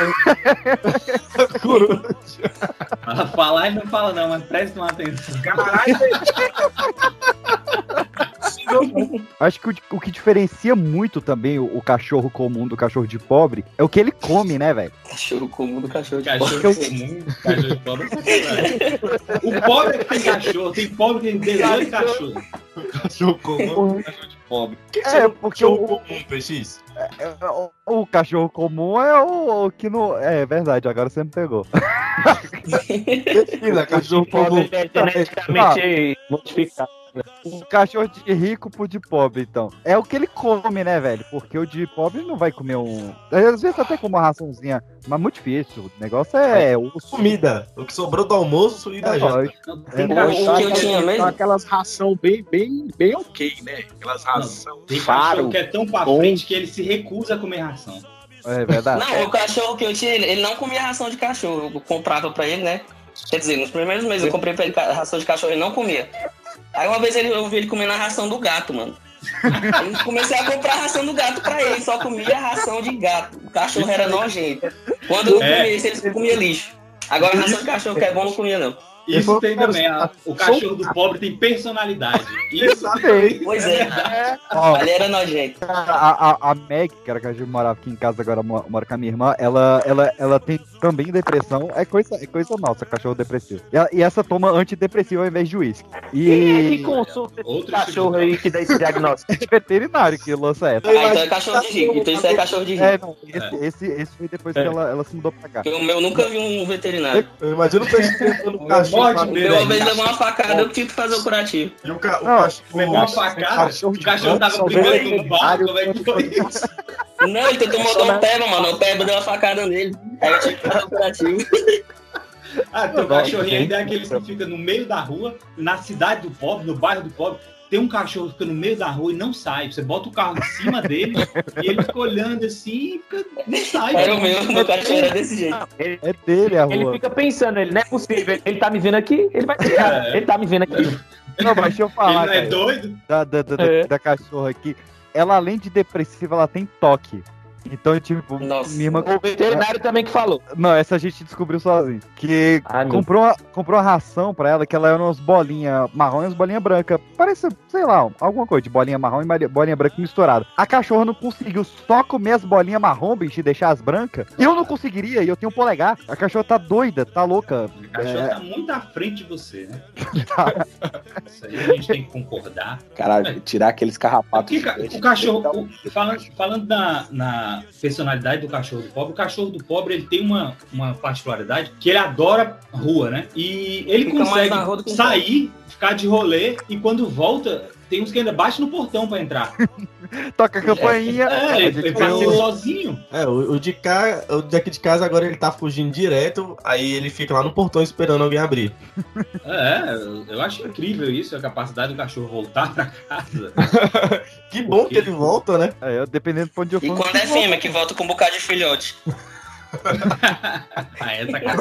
S3: Ela fala e não fala não, mas presta uma atenção.
S4: Acho que o, o que diferencia muito também o, o cachorro comum do cachorro de pobre é o que ele come, né, velho?
S10: Cachorro comum do cachorro de
S3: Cachorro
S10: pobre.
S3: comum, cachorro de pobre. é. O pobre é que tem cachorro, tem pobre que tem desenho de cachorro.
S2: Cachorro comum, cachorro de pobre. Que que
S4: É,
S2: um
S4: porque
S2: cachorro
S4: o-
S2: comum, PX?
S4: O, o cachorro comum é o, o que não. É verdade, agora você me pegou. <laughs>
S2: Pesquisa, cachorro comum.
S5: Ele é geneticamente modificado.
S4: O cachorro de rico pro de pobre, então. É o que ele come, né, velho? Porque o de pobre não vai comer um. Às vezes até com uma raçãozinha, mas muito difícil. O negócio é. o
S2: Comida. O que sobrou do almoço e da
S4: É,
S2: janta.
S4: É,
S9: Então,
S10: cachorro
S9: tá
S10: que eu tinha
S9: aquelas-
S10: mesmo?
S9: aquelas ração bem, bem, bem ok, né? Aquelas ração
S3: Tem
S9: faro.
S3: cachorro que é tão pra
S9: bom.
S3: frente que ele se recusa a comer ração.
S4: É verdade.
S10: Não, o cachorro que eu tinha, ele, ele não comia ração de cachorro. Eu comprava pra ele, né? Quer dizer, nos primeiros meses eu comprei pra ele ração de cachorro, ele não comia. Aí uma vez ele, eu vi ele comendo a ração do gato, mano. Aí eu comecei a comprar a ração do gato pra ele, só comia a ração de gato. O cachorro era nojento. Quando eu
S3: É.
S10: comia isso, ele comia lixo. Agora a ração de cachorro que é bom, não comia não.
S3: Isso tem também. a- o cachorro do pobre tem personalidade. Isso
S10: Pois é.
S4: Ó,
S10: Ali era nojento.
S4: A, a, a Meg, que era que a gente morava aqui em casa, agora mo- mora com a minha irmã, ela, ela, ela tem também depressão. É coisa, é coisa nossa, cachorro depressivo. E, e essa toma antidepressivo ao invés de uísque.
S5: Quem é que
S4: E
S5: consulta esse
S3: Outro
S5: cachorro aí que dá esse diagnóstico? <laughs>
S4: é veterinário que lança essa.
S10: Ah, então é cachorro de rico. Então isso é cachorro de
S4: É,
S10: rico.
S4: não, esse, esse, esse foi depois que ela, ela se mudou pra cá.
S10: O meu nunca vi um veterinário.
S2: Eu imagino <laughs> o PX tentando o cachorro.
S10: O
S3: aí.
S10: uma vez levou uma facada, eu tive que fazer o curativo.
S2: E o, ca... o
S4: Não,
S2: cachorro.
S3: Levou uma facada, o cachorro tava
S9: vem
S3: no barco, como é que foi isso?
S10: Não, ele tentou montar um peba, mano. O peba deu uma facada nele. Aí eu tive que fazer curativo. <laughs>
S3: Ah, teu
S4: Não,
S3: cachorrinho ainda é aqueles que fica no meio da rua, na cidade do pobre, no bairro do pobre. Tem um cachorro que fica no meio da rua e não sai. Você bota o carro em cima dele e ele fica olhando assim e fica, não sai.
S10: Era o meu, meu cachorro era desse jeito.
S5: Ele,
S4: É dele a
S5: ele
S4: rua.
S5: fica pensando, ele não é possível. Ele tá me vendo aqui, ele vai ficar.
S3: É.
S5: Ele tá me vendo aqui.
S4: Não, mas deixa eu
S3: Ele
S4: falar,
S3: não é
S4: cara,
S3: doido?
S4: da, da, da, da-
S5: É.
S4: da cachorra aqui. Ela, além de depressiva, ela tem toque. Então, tipo,
S10: Nossa.
S4: minha irmã
S5: O veterinário também que falou.
S4: Não, essa a gente descobriu sozinho. Que
S5: Ah,
S4: comprou, uma, comprou uma ração pra ela que ela era umas bolinhas marrom e umas bolinhas brancas. Parece, sei lá, alguma coisa de bolinha marrom e bolinha branca misturada. A cachorra não conseguiu só comer as bolinhas marrom, bicho, e deixar as brancas. Eu não conseguiria, e eu tenho um polegar. A cachorra tá doida, tá louca.
S3: O cachorro
S4: É,
S3: tá muito à frente de você, né?
S4: Tá. <laughs>
S3: Isso aí a gente tem que concordar.
S9: Caralho, tirar aqueles carrapatos.
S3: Porque ca- o cachorro, o- falando, falando na, na personalidade do cachorro do pobre, o cachorro do pobre ele tem uma, uma particularidade que ele adora rua, né? E ele
S10: Fica
S3: consegue sair, ficar de rolê e quando volta, tem uns que ainda batem no portão pra entrar. <laughs>
S4: toca a campainha.
S3: É,
S4: a
S3: ele, passeia
S4: o-
S3: sozinho.
S2: É, o, o de cá, o daqui de casa agora ele tá fugindo direto, aí ele fica lá no portão esperando alguém abrir.
S3: É, eu- eu acho incrível isso, a capacidade do cachorro voltar pra casa. <laughs>
S2: Que bom que ele volta, né?
S4: É, dependendo de onde eu
S10: E quando é fêmea, que volta com um bocado de filhote. <laughs>
S3: Ah, essa cara.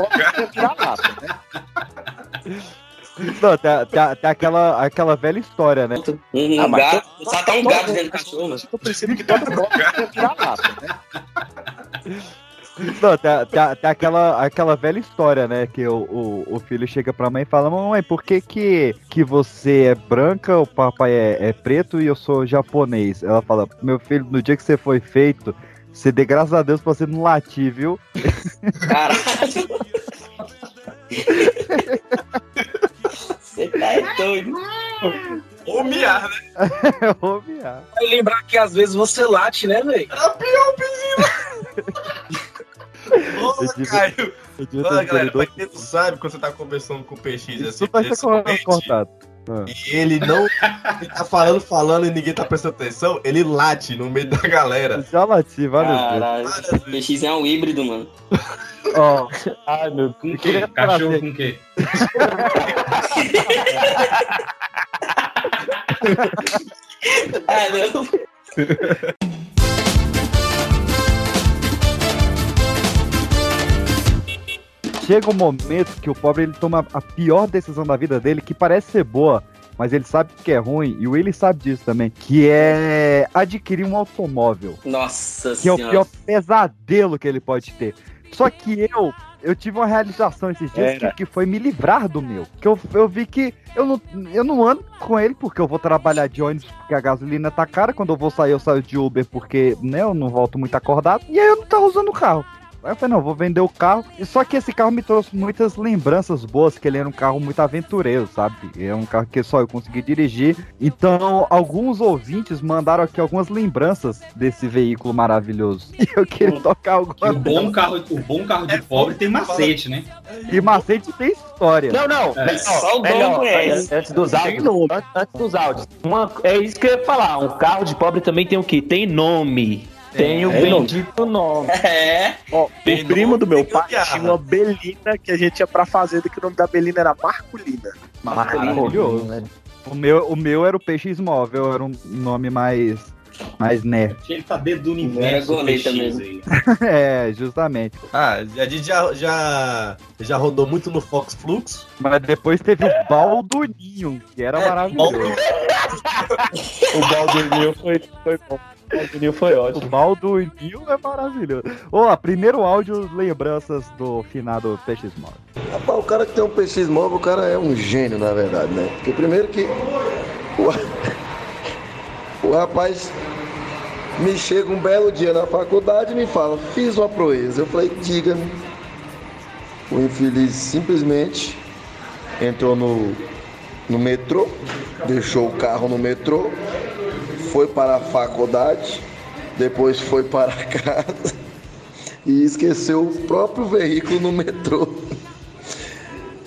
S4: Não, tem, tem- tem aquela, aquela velha história, né?
S10: Um
S9: Ah, mas
S10: gato, só tá um gato dentro do cachorro.
S9: Eu percebo que toda bola é vira-lata, né?
S4: Não, tem, tem- tem aquela, aquela velha história, né? Que o, o, o filho chega pra mãe e fala: Mamãe, por que, que, que você é branca, o papai é, é preto e eu sou japonês? Ela fala: Meu filho, no dia que você foi feito, você dê graças a Deus pra você não latir, viu?
S10: Caralho. <laughs> Você tá é doido.
S2: Ou miar, né? <laughs>
S4: Ô, viado.
S1: Vai lembrar que às vezes você late, né, velho?
S2: Nossa, <laughs>
S4: Eu tive-
S2: Caio.
S4: Eu devia
S2: Fala, galera, pra quem não sabe, quando você tá conversando com o PX assim,
S4: Isso vai ser
S2: pessoalmente,
S4: cortado. Ah.
S2: e ele não. Ele tá falando, falando e ninguém tá prestando atenção, ele late no meio da galera.
S4: Já lati várias
S10: Caralho. PX é um híbrido, mano.
S4: Ó, <laughs>
S5: Ai, meu
S3: Com o
S4: queria
S3: quê? Cachorro
S4: trazer-
S3: com o quê?
S10: Ah, não. <laughs>
S4: chega um momento que o pobre ele toma a pior decisão da vida dele, que parece ser boa, mas ele sabe que é ruim, e o Willy sabe disso também, que é adquirir um automóvel,
S10: Nossa
S4: que é o
S10: senhora.
S4: pior pesadelo que ele pode ter. Só que eu, eu tive uma realização esses dias que, que foi me livrar do meu. Que eu, eu vi que eu não, eu não ando com ele porque eu vou trabalhar de ônibus porque a gasolina tá cara. Quando eu vou sair, eu saio de Uber porque né, eu não volto muito acordado. E aí eu não tava usando o carro. Aí eu falei, não, vou vender o carro. E só que esse carro me trouxe muitas lembranças boas, que ele era um carro muito aventureiro, sabe? É um carro que só eu consegui dirigir. Então, alguns ouvintes mandaram aqui algumas lembranças desse veículo maravilhoso. <laughs> E eu queria tocar
S3: Que
S4: alguma
S3: o bom carro, o bom carro de pobre tem macete, né?
S4: E macete tem história.
S5: Não, não.
S3: É.
S10: Só o dono
S5: melhor,
S10: conhece.
S5: antes, antes dos áudios. Antes dos áudios. Uma- é isso que eu ia falar. Um carro de pobre também tem o quê? Tem nome. Tem o
S9: É,
S5: bendito nome. <laughs>
S10: É.
S9: Ó, o primo do meu pai tinha uma Belina que a gente ia pra fazenda, que o nome da Belina era Marcolina.
S4: Maravilhoso.
S5: né?
S4: O meu, o meu era o PX Móvel, era um nome mais, mais nerd.
S3: Ele tá dentro do
S10: Era
S3: universo <laughs>
S4: é, justamente.
S2: Ah, a gente já, já, já rodou muito no Fox Flux.
S4: Mas depois teve o Balduninho, que era
S2: É,
S4: maravilhoso. <laughs>
S9: O Baldurinho foi, foi bom. O Baldurinho foi
S4: O
S9: ótimo.
S4: Balduninho é maravilhoso. Ó, primeiro áudio, lembranças do finado PX Móvel.
S16: Rapaz, o cara que tem um PX móvel, o cara é um gênio, na verdade, né? Porque primeiro que o, <laughs> o rapaz me chega um belo dia na faculdade e me fala, fiz uma proeza. Eu falei, diga-me. O infeliz simplesmente entrou no, no metrô, deixou o carro no metrô, foi para a faculdade, depois foi para <laughs> casa e esqueceu o próprio veículo no metrô.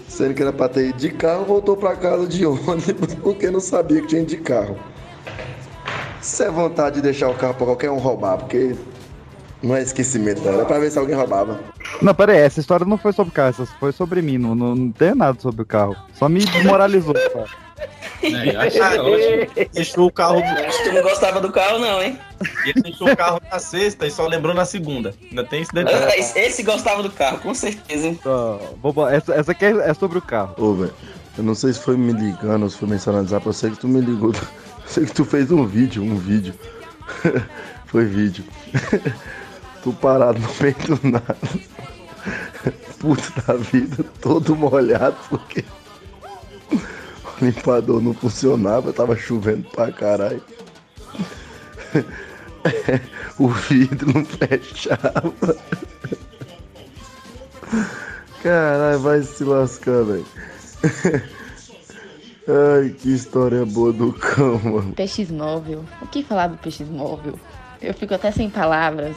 S16: Sendo que era para ter ido de carro, voltou para casa de <laughs> ônibus porque não sabia que tinha ido de carro. Isso é vontade de deixar o carro para qualquer um roubar, porque não é esquecimento, não. Era para ver se alguém roubava.
S4: Não, pera aí, essa história não foi sobre o carro, essa foi sobre mim, não, não, não tem nada sobre o carro. Só me desmoralizou. só.
S3: É, eu acho que é.
S2: Deixou o carro.
S10: Acho que tu não gostava do carro, não, hein?
S2: Ele deixou o carro na sexta e só lembrou na segunda. Ainda tem esse
S10: Ah,
S2: detalhe.
S10: Esse, esse gostava do carro, com certeza, hein?
S4: Bo- essa, essa aqui é, é sobre o carro.
S16: Ô, velho, eu não sei se foi me ligando ou se foi mencionando no zap, eu sei que tu me ligou. <laughs> Eu sei que tu fez um vídeo, um vídeo. <laughs> foi vídeo. <laughs> tu parado no meio do nada. Puta da vida, todo molhado, porque o <laughs> limpador não funcionava, tava chovendo pra caralho. <laughs> o vidro não fechava. Caralho, vai se lascar, velho. <laughs> Ai, que história boa do cão, mano.
S12: PX móvel. O que falar do PX móvel? Eu fico até sem palavras.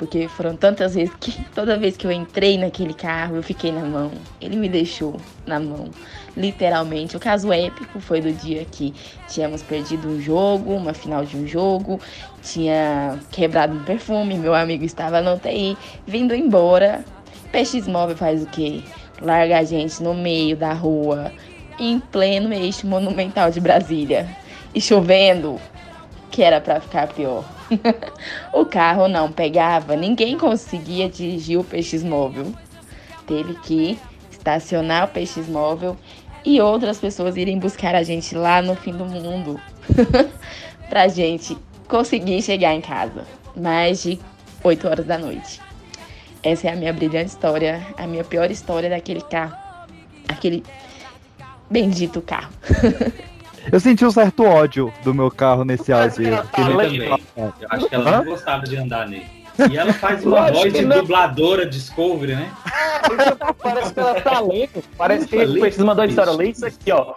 S12: Porque foram tantas vezes que <laughs> toda vez que eu entrei naquele carro, eu fiquei na mão. Ele me deixou na mão. Literalmente. O caso épico foi do dia que tínhamos perdido um jogo, uma final de um jogo, tinha quebrado um perfume, meu amigo estava no TI, vindo embora. PX móvel faz o quê? Larga a gente no meio da rua, em pleno eixo monumental de Brasília. E chovendo, que era pra ficar pior. <laughs> o carro não pegava, ninguém conseguia dirigir o PX móvel. Teve que estacionar o PX móvel e outras pessoas irem buscar a gente lá no fim do mundo <laughs> pra gente conseguir chegar em casa. Mais de 8 horas da noite. Essa é a minha brilhante história, a minha pior história daquele carro. Aquele bendito carro. <laughs>
S4: Eu senti um certo ódio do meu carro nesse áudio.
S3: Eu acho que ela não gostava de andar nele. E ela <laughs> faz uma
S5: Lógico
S3: voz de
S5: não.
S3: dubladora Discovery, né? <laughs>
S5: Parece que ela tá lendo. Parece que ele precisa mandar uma história. Lê isso aqui, ó.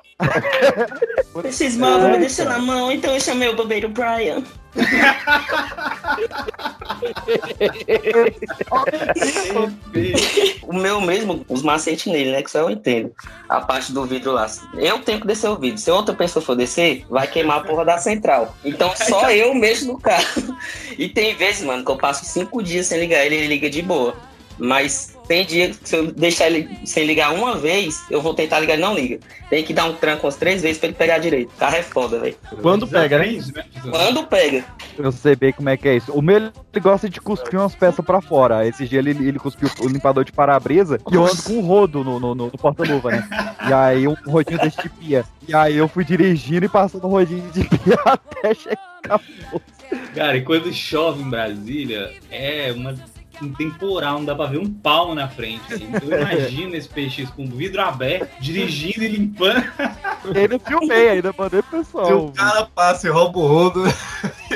S10: Esses móveis me deixam na mão, então eu chamei o bobeiro Brian. <laughs> o meu mesmo, os macetes nele, né? Que só eu entendo. A parte do vidro lá. Eu tenho que descer o vidro. Se outra pessoa for descer, vai queimar a porra da central. Então só eu mexo no carro. <laughs> E tem vezes, mano, que eu passo cinco dias sem ligar ele, ele liga de boa. Mas tem dia que se eu deixar ele sem ligar uma vez, eu vou tentar ligar, ele não liga. Tem que dar um tranco umas três vezes pra ele pegar direito. O carro é foda, velho.
S4: Quando pega, né?
S10: Quando pega.
S4: Eu sei bem como é que é isso. O meu ele gosta de cuspir umas peças pra fora. Esse dia ele, ele cuspiu o limpador de para-brisa e eu ando com um rodo no, no, no- no porta-luva, né? E aí um rodinho desse de pia. E aí eu fui dirigindo e passando o rodinho de pia <laughs> até chegar.
S3: Cara, e quando chove em Brasília, é uma, um temporal, não dá pra ver um palmo na frente. Então imagina esse PX com o vidro aberto, dirigindo e limpando.
S4: Ainda filmei, ainda mandei pro pessoal.
S2: Se o cara passa e rouba o rodo,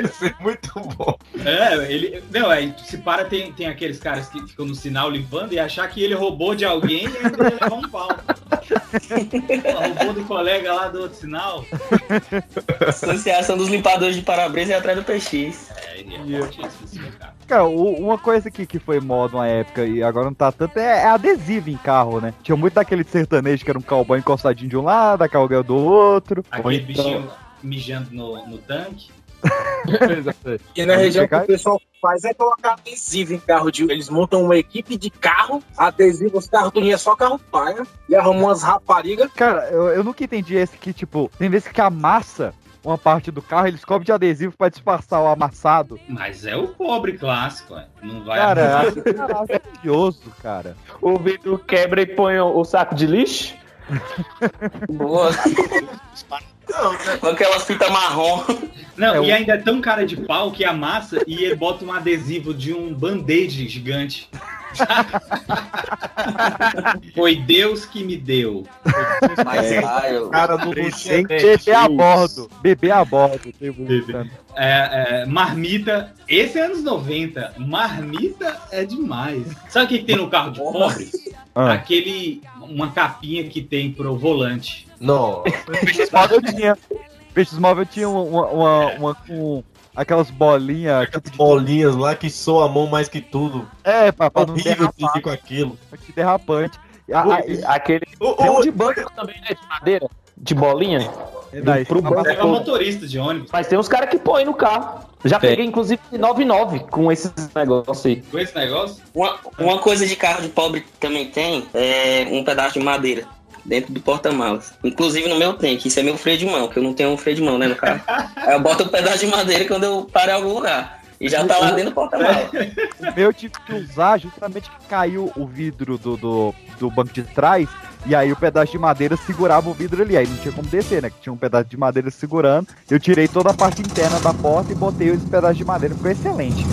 S2: Ia ser muito bom.
S3: É, ele. Não, é, se para, tem, tem aqueles caras que ficam no sinal limpando e achar que ele roubou de alguém e ainda levar um pau. roubou do colega lá do outro sinal.
S10: Associação dos limpadores de para-brisa é atrás do PX.
S3: É, é isso, cara.
S4: Uma coisa que, que foi moda uma época e agora não tá tanto é, é adesivo em carro, né? Tinha muito daquele sertanejo que era um cowboy encostadinho de um lado, a cowgirl do outro. ou
S3: Aquele
S4: então-
S3: bichinho mijando no, no tanque.
S1: E na região que o pessoal faz é colocar adesivo em carro de. Eles montam uma equipe de carro, adesivo, os carros tudo é só carro paia, e arrumam umas raparigas.
S4: Cara, eu, eu nunca entendi esse que, tipo, tem vezes que amassa uma parte do carro, eles cobrem de adesivo pra disfarçar o amassado.
S3: Mas é o pobre clássico, é. Não vai
S4: Cara, é curioso, cara.
S5: O vidro quebra e põe o, o saco de lixo. <laughs>
S10: Boa. Com aquela fita marrom.
S3: Não,
S10: É
S3: e
S10: o-
S3: ainda é tão cara de pau que amassa e ele bota um adesivo de um band-aid gigante. <laughs> Foi Deus que me deu.
S10: Mas, ah, eu-
S2: Cara do
S4: Tem que beber a bordo. Beber a bordo.
S3: É, é, marmita, esse é anos 90. Marmita é demais. Sabe o que, que tem no carro de pobre?
S4: Ah.
S3: Aquele. Uma capinha que tem pro volante.
S2: Não.
S4: Peixes móvel tinha. Peixes móvel tinha uma, uma, uma com aquelas bolinhas. Tipo de
S2: Bolinhas lá que soa a mão mais que tudo.
S4: É, pra, pra não
S2: Horrível
S4: derrapar.
S2: com aquilo.
S4: Que derrapante. A- a-
S5: Aquele. Tem
S2: ô,
S5: um de banco também, né? De madeira. De bolinha.
S4: É, daí,
S5: pro todo.
S3: motorista de ônibus.
S5: Mas tem uns caras que põem no carro. Já
S10: Tem.
S5: peguei, inclusive, 99 com esses negócios aí.
S3: Com esse negócio?
S10: Uma, uma coisa de carro de pobre que também tem é um pedaço de madeira dentro do porta-malas. Inclusive no meu tem, que isso é meu freio de mão, que eu não tenho um freio de mão, né, no carro. Aí <laughs> eu boto o pedaço de madeira quando eu paro em algum lugar. E já tá lá dentro do porta-malas.
S4: O meu eu tive que usar justamente que caiu o vidro do, do, do banco de trás. E aí o pedaço de madeira segurava o vidro ali. Aí não tinha como descer, né? Que tinha um pedaço de madeira segurando. Eu tirei toda a parte interna da porta e botei esse pedaço de madeira. Ficou excelente.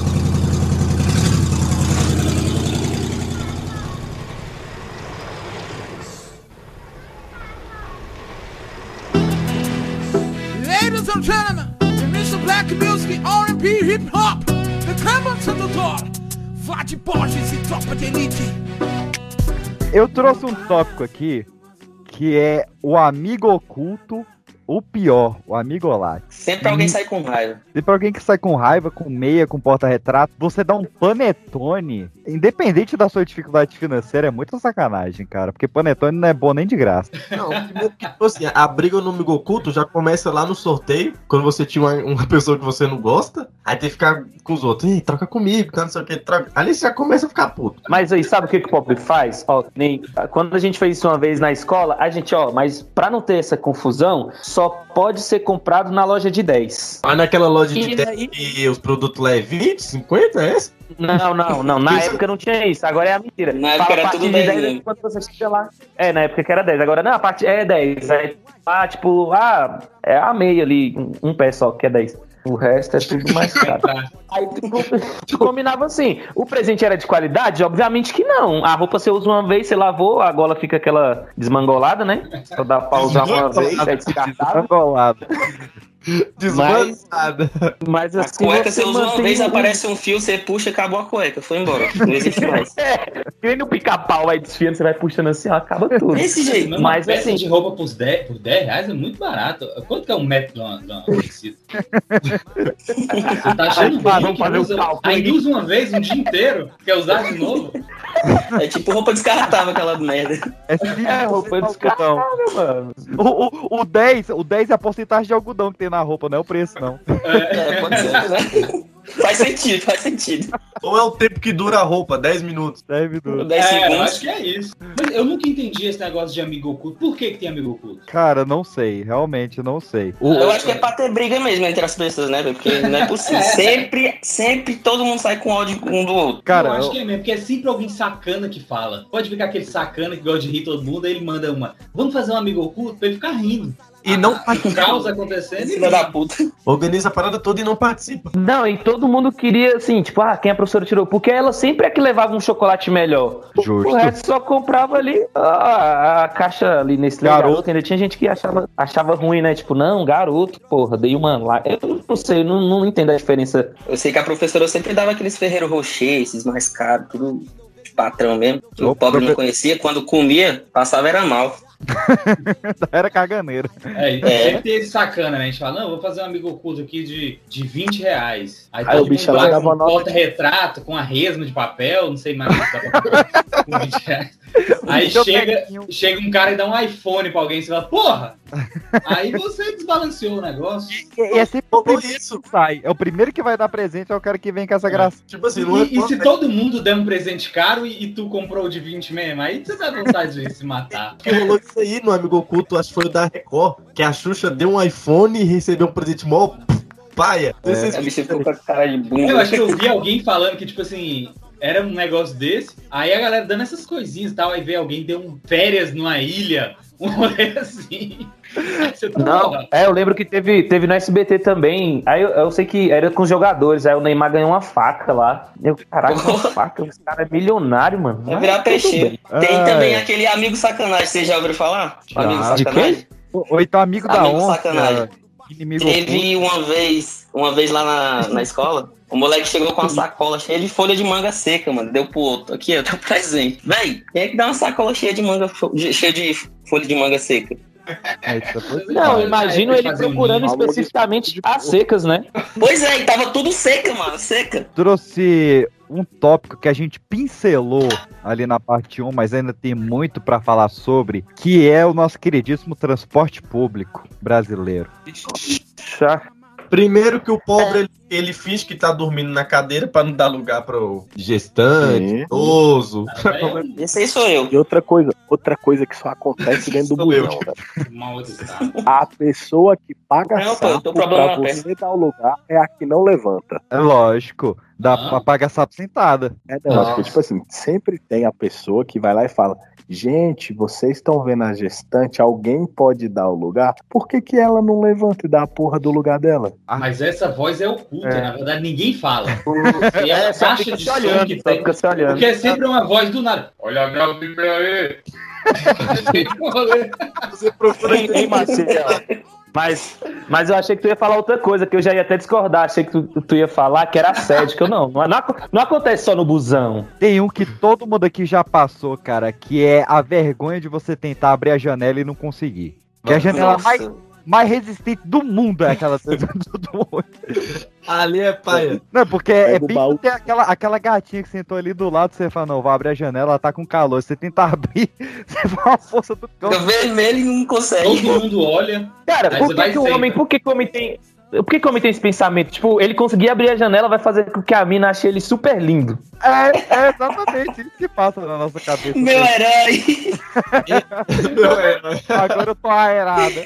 S17: Ladies and gentlemen, Mr. Black Music, R&B, Hip Hop, the Cameron to the door. De Borges e tropa de elite.
S4: Eu trouxe um tópico aqui que é o amigo oculto, o pior, o amigo Olax.
S10: Sempre alguém sai com raiva.
S4: E pra alguém que sai com raiva, com meia, com porta-retrato, você dá um panetone, independente da sua dificuldade financeira, é muita sacanagem, cara. Porque panetone não é bom nem de graça. <laughs>
S2: Não, primeiro que, tipo assim, a briga no amigo oculto já começa lá no sorteio, quando você tinha uma, uma pessoa que você não gosta, aí tem que ficar com os outros, Ei, troca comigo, tá, não sei o que, troca. Ali você já começa a ficar puto.
S5: Mas aí, sabe o que, que o pobre faz? Ó, nem, quando a gente fez isso uma vez na escola, a gente, ó, mas pra não ter essa confusão, só pode ser comprado na loja de 10.
S2: Mas naquela loja de
S5: E
S2: 10
S5: aí-
S2: e os produtos lá é 20, 50, é essa?
S5: Não, não, não. Na época não tinha isso. Agora é a mentira.
S10: Na época
S5: Fala
S10: era
S5: a partir
S10: tudo
S5: de
S10: 10
S5: 10
S10: mesmo.
S5: enquanto você chega lá. É, na época que era 10. Agora, não, a parte é 10. Aí, ah, tipo, ah, é a meia ali, um, um pé só que é 10. O resto é tudo mais <laughs> caro. Aí tu, tu combinava assim. O presente era de qualidade? Obviamente que não. A roupa você usa uma vez, você lavou, a gola fica aquela desmangolada, né? Só dá pra usar uma vez, é descartável. <laughs>
S4: Desmangolado.
S5: Mas, mas
S10: A
S5: assim.
S10: cueca você usa uma vez,
S5: um-
S10: aparece um fio, você puxa, acabou a cueca, foi embora. <laughs> Não existe mais.
S5: É, nem no pica-pau vai desfiando, você vai puxando assim, ó, acaba tudo.
S10: Desse jeito.
S3: Mas
S5: Mas
S3: uma peça
S5: assim,
S3: de roupa por 10, por 10 reais é muito barato. Quanto que é um metro de uma, de uma tecido? <laughs> Você tá achando
S5: Vamos
S3: ruim que
S5: fazer um
S3: usa,
S5: cálculo
S3: aí usa uma vez, um dia inteiro, quer usar de novo? <laughs>
S10: É tipo roupa descartável aquela merda.
S4: É,
S5: é roupa
S4: algodão.
S5: mano.
S4: O, o, o 10, o 10 é a porcentagem de algodão que tem na roupa, não é o preço, não.
S10: É, pode ser, né? Faz sentido, faz sentido.
S2: Ou é o tempo que dura a roupa, 10 minutos.
S4: 10 minutos.
S10: 10
S3: É, eu
S10: segundos.
S3: acho que é isso. Mas eu nunca entendi esse negócio de amigo oculto. Por que, que tem amigo oculto?
S4: Cara, não sei, realmente não sei. O-
S10: Eu acho que é pra ter briga mesmo entre as pessoas, né? Porque não é possível. <laughs> Sempre, sempre todo mundo sai com ódio um do outro.
S4: Cara,
S3: eu acho
S4: eu-
S3: que é mesmo, porque é sempre alguém sacana que fala. Pode ficar aquele sacana que gosta de rir todo mundo, aí ele manda uma. Vamos fazer um amigo oculto pra ele ficar rindo.
S2: E não
S3: Caos acontecendo.
S10: Filha da puta.
S2: Organiza a parada toda e não participa.
S5: Não, e todo mundo queria, assim, tipo, ah, quem a professora tirou? Porque ela sempre é que levava um chocolate melhor.
S4: Justo.
S5: O resto só comprava ali a, a caixa ali nesse
S4: Garoto.
S5: garoto. Ainda tinha gente que achava, achava ruim, né? Tipo, não, garoto, porra, dei uma lá. Eu não sei, eu não, não entendo a diferença.
S10: Eu sei que a professora sempre dava aqueles Ferreiro Rocher, esses mais caros, tudo de patrão mesmo. Que o pobre não conhecia. Quando comia, passava era mal. <laughs>
S4: Era caganeiro.
S3: É, e
S10: É.
S3: sempre tem esse sacana, né? A gente fala, não, vou fazer um amigo oculto aqui de, de 20 reais. Aí,
S9: Aí o bicho lá dava
S3: com
S9: nota
S3: porta-retrato, com a resma de papel, não sei mais com 20 reais. Aí
S4: Seu
S3: chega, chega um cara e dá um iPhone pra alguém e você fala, porra! Aí você desbalanceou o negócio.
S4: E, e é sempre o primeiro que sai. É o primeiro que vai dar presente, é o cara que vem com essa graça.
S2: Tipo assim,
S3: E, e se todo mundo der um presente caro e, e tu comprou o de 20 mesmo, aí você dá vontade de se matar.
S2: que rolou isso aí no Amigo Oculto, acho que foi o da Record, que a Xuxa deu um iPhone e recebeu um presente mó paia.
S10: É, a bicha ficou com a cara de bunda.
S3: Eu acho que eu vi alguém falando que, tipo assim, era um negócio desse, aí a galera dando essas coisinhas e tal, aí vê alguém deu um férias numa ilha, um rolê assim. <laughs> Você tá
S5: Não, é, eu lembro que teve, teve no SBT também. Aí eu, eu sei que era com os jogadores. Aí o Neymar ganhou uma faca lá. Eu, caraca, uma faca. Esse cara é milionário, mano.
S10: Vai virar peixeiro.
S5: bem.
S10: Tem
S4: Ah,
S10: também
S4: é.
S10: aquele amigo sacanagem, vocês já ouviram falar? O amigo
S4: Já. De
S10: sacanagem?
S4: Ou, ou então amigo da
S10: Amigo
S4: onça.
S10: sacanagem.
S4: Inimigo oculto.
S10: Teve uma vez, uma vez lá na, na escola, o moleque chegou com uma sacola cheia de folha de manga seca, mano. Deu pro outro. Aqui, ó, teu <laughs> presente. Véi, quem é que dá uma sacola cheia de manga, de- cheia de folha de manga seca?
S4: É, é.
S5: Não, eu imagino ele procurando especificamente as secas, né?
S10: Pois é, e tava tudo seca, mano, seca.
S4: Trouxe um tópico que a gente pincelou ali na parte 1, mas ainda tem muito pra falar sobre, que é o nosso queridíssimo transporte público brasileiro.
S2: Primeiro que o pobre, ele, ele finge que tá dormindo na cadeira pra não dar lugar pro gestante, idoso. <laughs>
S10: Esse aí sou eu.
S9: E outra coisa, outra coisa que só acontece dentro do
S2: Sou eu.
S9: busão. A pessoa que paga
S10: Não,
S9: sapo pra
S10: perna.
S9: você dar o lugar é a que não levanta.
S4: É lógico, dá
S3: Ah.
S4: pra pagar sapo sentada.
S9: É, não, tipo assim, sempre tem a pessoa que vai lá e fala: Gente, vocês estão vendo a gestante, alguém pode dar o lugar? Por que, que ela não levanta e dá a porra do lugar dela?
S3: Mas essa voz é oculta,
S4: É.
S3: na verdade ninguém fala. E <laughs>
S5: É,
S3: a
S5: só
S3: caixa
S5: fica
S3: de
S5: se olhando,
S3: que tem.
S5: fica se olhando.
S3: Porque é sempre uma voz do nada. Olha a minha Bíblia aí.
S2: Você procura
S5: Marcelo. Mas, mas eu achei que tu ia falar outra coisa, que eu já ia até discordar. Achei que tu, tu ia falar que era assédio, que eu não, não. Não, aco- não acontece só no busão.
S4: Tem um que todo mundo aqui já passou, cara, que é a vergonha de você tentar abrir a janela e não conseguir. Que é a janela
S10: Nossa.
S4: mais, mais resistente do mundo é aquela do mundo.
S2: Ali é paia.
S4: Não, porque é bem
S9: baú.
S4: tem aquela, aquela gatinha que sentou ali do lado, você fala, não, vou abrir a janela, ela tá com calor. Você tenta <laughs> abrir, você vai a força do cão.
S10: Vermelho e não consegue.
S3: Todo mundo olha.
S5: Cara, por que, que o homem. Por que, que o homem tem. Por que, que o homem tem esse pensamento? Tipo, ele conseguir abrir a janela vai fazer com que a mina ache ele super lindo.
S4: É, é <laughs> exatamente isso que passa na nossa cabeça.
S10: Meu <laughs> herói.
S4: Agora eu tô aerada.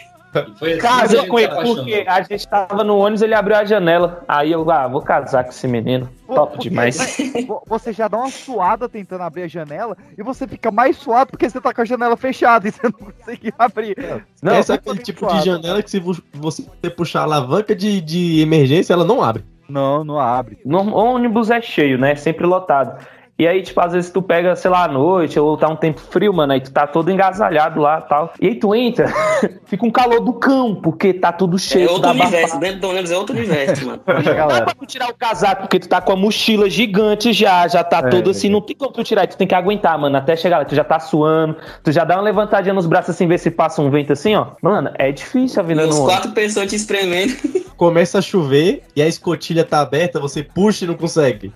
S3: Foi assim
S5: Casou com ele, porque a gente tava no ônibus ele abriu a janela. Aí eu, ah, vou casar com esse menino. Top
S4: Porque
S5: demais. <laughs>
S4: vo- Você já dá uma suada tentando abrir a janela e você fica mais suado porque você tá com a janela fechada e você não consegue abrir.
S5: Não,
S2: Essa é aquele tipo de janela que se vo- você puxar a alavanca de, de emergência, ela não abre.
S4: Não, não abre.
S5: No o ônibus é cheio, né? Sempre lotado. E aí, tipo, às vezes tu pega, sei lá, à noite, ou tá um tempo frio, mano, aí tu tá todo engasalhado lá e tal. E aí tu entra, <laughs> fica um calor do cão, porque tá tudo
S10: É
S5: cheio.
S10: outro
S5: tudo abafado.
S10: universo. Dentro do ônibus é outro universo, mano.
S5: Não dá pra tu tirar o casaco, porque tu tá com a mochila gigante já, já tá
S4: É,
S5: todo assim, não tem como tu tirar, tu tem que aguentar, mano, até chegar lá, tu já tá suando, tu já dá uma levantadinha nos braços assim, ver se passa um vento assim, ó. Mano, é difícil a vida
S10: Uns quatro pessoas te espremendo.
S2: Começa a chover e a escotilha tá aberta, você puxa e não consegue.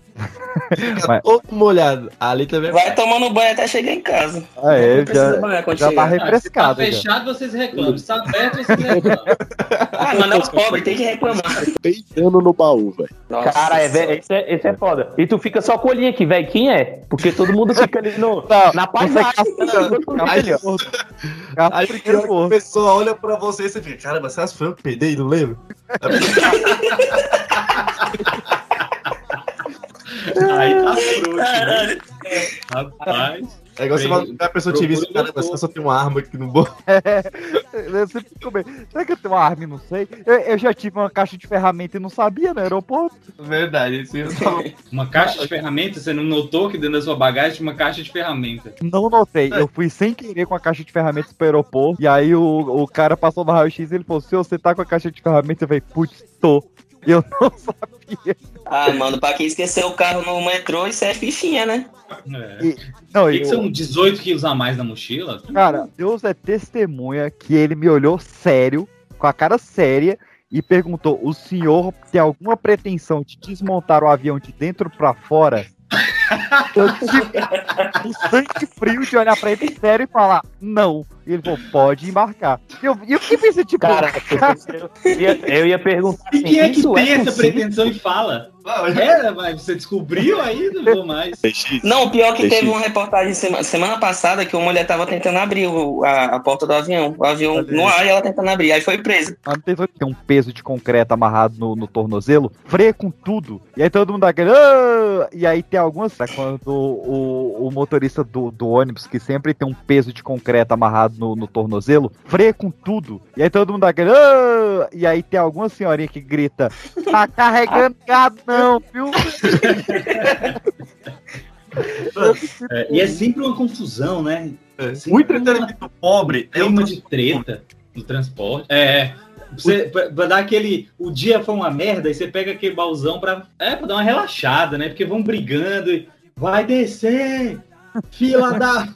S2: Fica
S4: Mas-
S2: todo molhado. Ali também é
S10: Vai tomando banho até chegar em casa.
S4: Ah, é,
S10: Não precisa
S4: já,
S10: banhar quando
S4: já tá
S10: chegar.
S3: Ah, se
S4: refrescado.
S3: tá
S4: já.
S3: fechado, vocês reclamam. Se tá aberto, vocês <laughs> reclamam.
S10: Ah, mano, é os pobres, tem que reclamar.
S9: Peidando no baú, velho.
S5: Cara, é, vé- esse, é, esse é foda. E tu fica só com o olhinho aqui, velho. Quem é? Porque todo mundo fica ali no, <laughs>
S4: Não,
S5: na
S4: você
S5: paisagem.
S2: Aí,
S4: Tá
S2: aí
S4: primeiro
S2: a
S4: morto.
S2: pessoa olha pra você e você fica, caramba, você acha que foi eu que peidei, não lembro? <laughs>
S3: Aí tá frouxo, né?
S10: Caralho.
S3: Rapaz.
S2: É igual você vai a pessoa te visse, cara, você só tem uma arma aqui no bolso. <laughs>
S4: Eu sempre fico bem. Será que eu tenho uma arma e não sei? Eu, eu já tive uma caixa de ferramenta e não sabia no aeroporto.
S2: Verdade, isso eu
S3: Uma caixa de ferramentas, você não notou que dentro da sua bagagem tinha uma caixa de ferramentas?
S4: Não notei. Eu fui sem querer com a caixa de ferramentas pro aeroporto. E aí o, o cara passou no raio-x e ele falou: Se você tá com a caixa de ferramentas, eu falei, putz, tô. E eu não sabia.
S10: Ah, mano, pra quem esqueceu o carro no metrô, isso é fichinha, né?
S3: É.
S4: Não,
S3: Por que,
S4: eu-
S3: são 18 quilos a mais na mochila?
S4: Cara, Deus é testemunha que ele me olhou sério, com a cara séria, e perguntou: o senhor tem alguma pretensão de desmontar o avião de dentro pra fora? Eu tive um sangue frio de olhar pra ele sério e falar, não. E ele falou, pode embarcar. E eu, e eu fiquei pensando, tipo,
S5: Cara, eu ia, eu ia perguntar
S3: E
S5: assim,
S3: quem é que
S5: isso
S3: tem
S5: é
S3: essa
S5: possível?
S3: pretensão e fala? É, mas você descobriu aí, não vou mais.
S10: Não, o pior que teve uma reportagem sema- semana passada que uma mulher tava tentando abrir o- a, a porta do avião. O avião no ar e ela tentando abrir. Aí foi presa.
S4: Tem um peso de concreto amarrado no, no tornozelo, freia com tudo. E aí todo mundo dá aquele. "Ah!" E aí tem algumas. é Quando o, o motorista do, do ônibus, que sempre tem um peso de concreto amarrado no, no tornozelo, freia com tudo. E aí todo mundo dá aquele. "Ah!" E aí tem alguma senhorinha que grita: Tá carregando gado, não, viu?
S3: É, e é sempre uma confusão, né?
S2: O entretenimento pobre é
S3: clima de treta no transporte. É. Você, pra, pra dar aquele. O dia foi uma merda, e você pega aquele baúzão pra. É, pra dar uma relaxada, né? Porque vão brigando e. Vai descer! Fila da.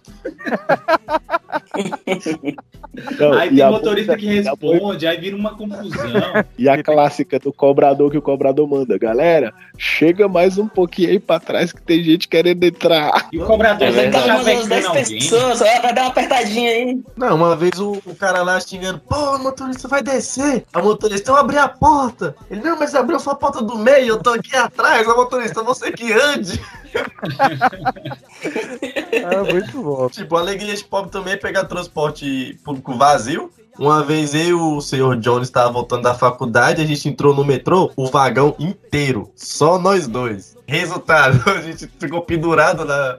S9: Não,
S3: aí tem motorista que responde, aí vira uma confusão. <laughs>
S9: E a clássica do cobrador que o cobrador manda. Galera, chega mais um pouquinho aí pra trás que tem gente querendo entrar.
S3: E o cobrador
S10: Vai dar umas
S3: chavecando
S10: 10
S3: alguém.
S10: pessoas, dar uma apertadinha aí.
S2: Não, uma vez o, o cara lá xingando, pô, o motorista vai descer. A motorista, eu abri a porta. Ele, não, mas abriu só a porta do meio, eu tô aqui atrás. A motorista, você que ande. <laughs>
S4: É muito bom.
S2: Tipo, a alegria de pobre também é pegar transporte público vazio. Uma vez eu e o senhor Jones estava voltando da faculdade, a gente entrou no metrô, o vagão inteiro, só nós dois. Resultado, <laughs> a gente ficou pendurado na.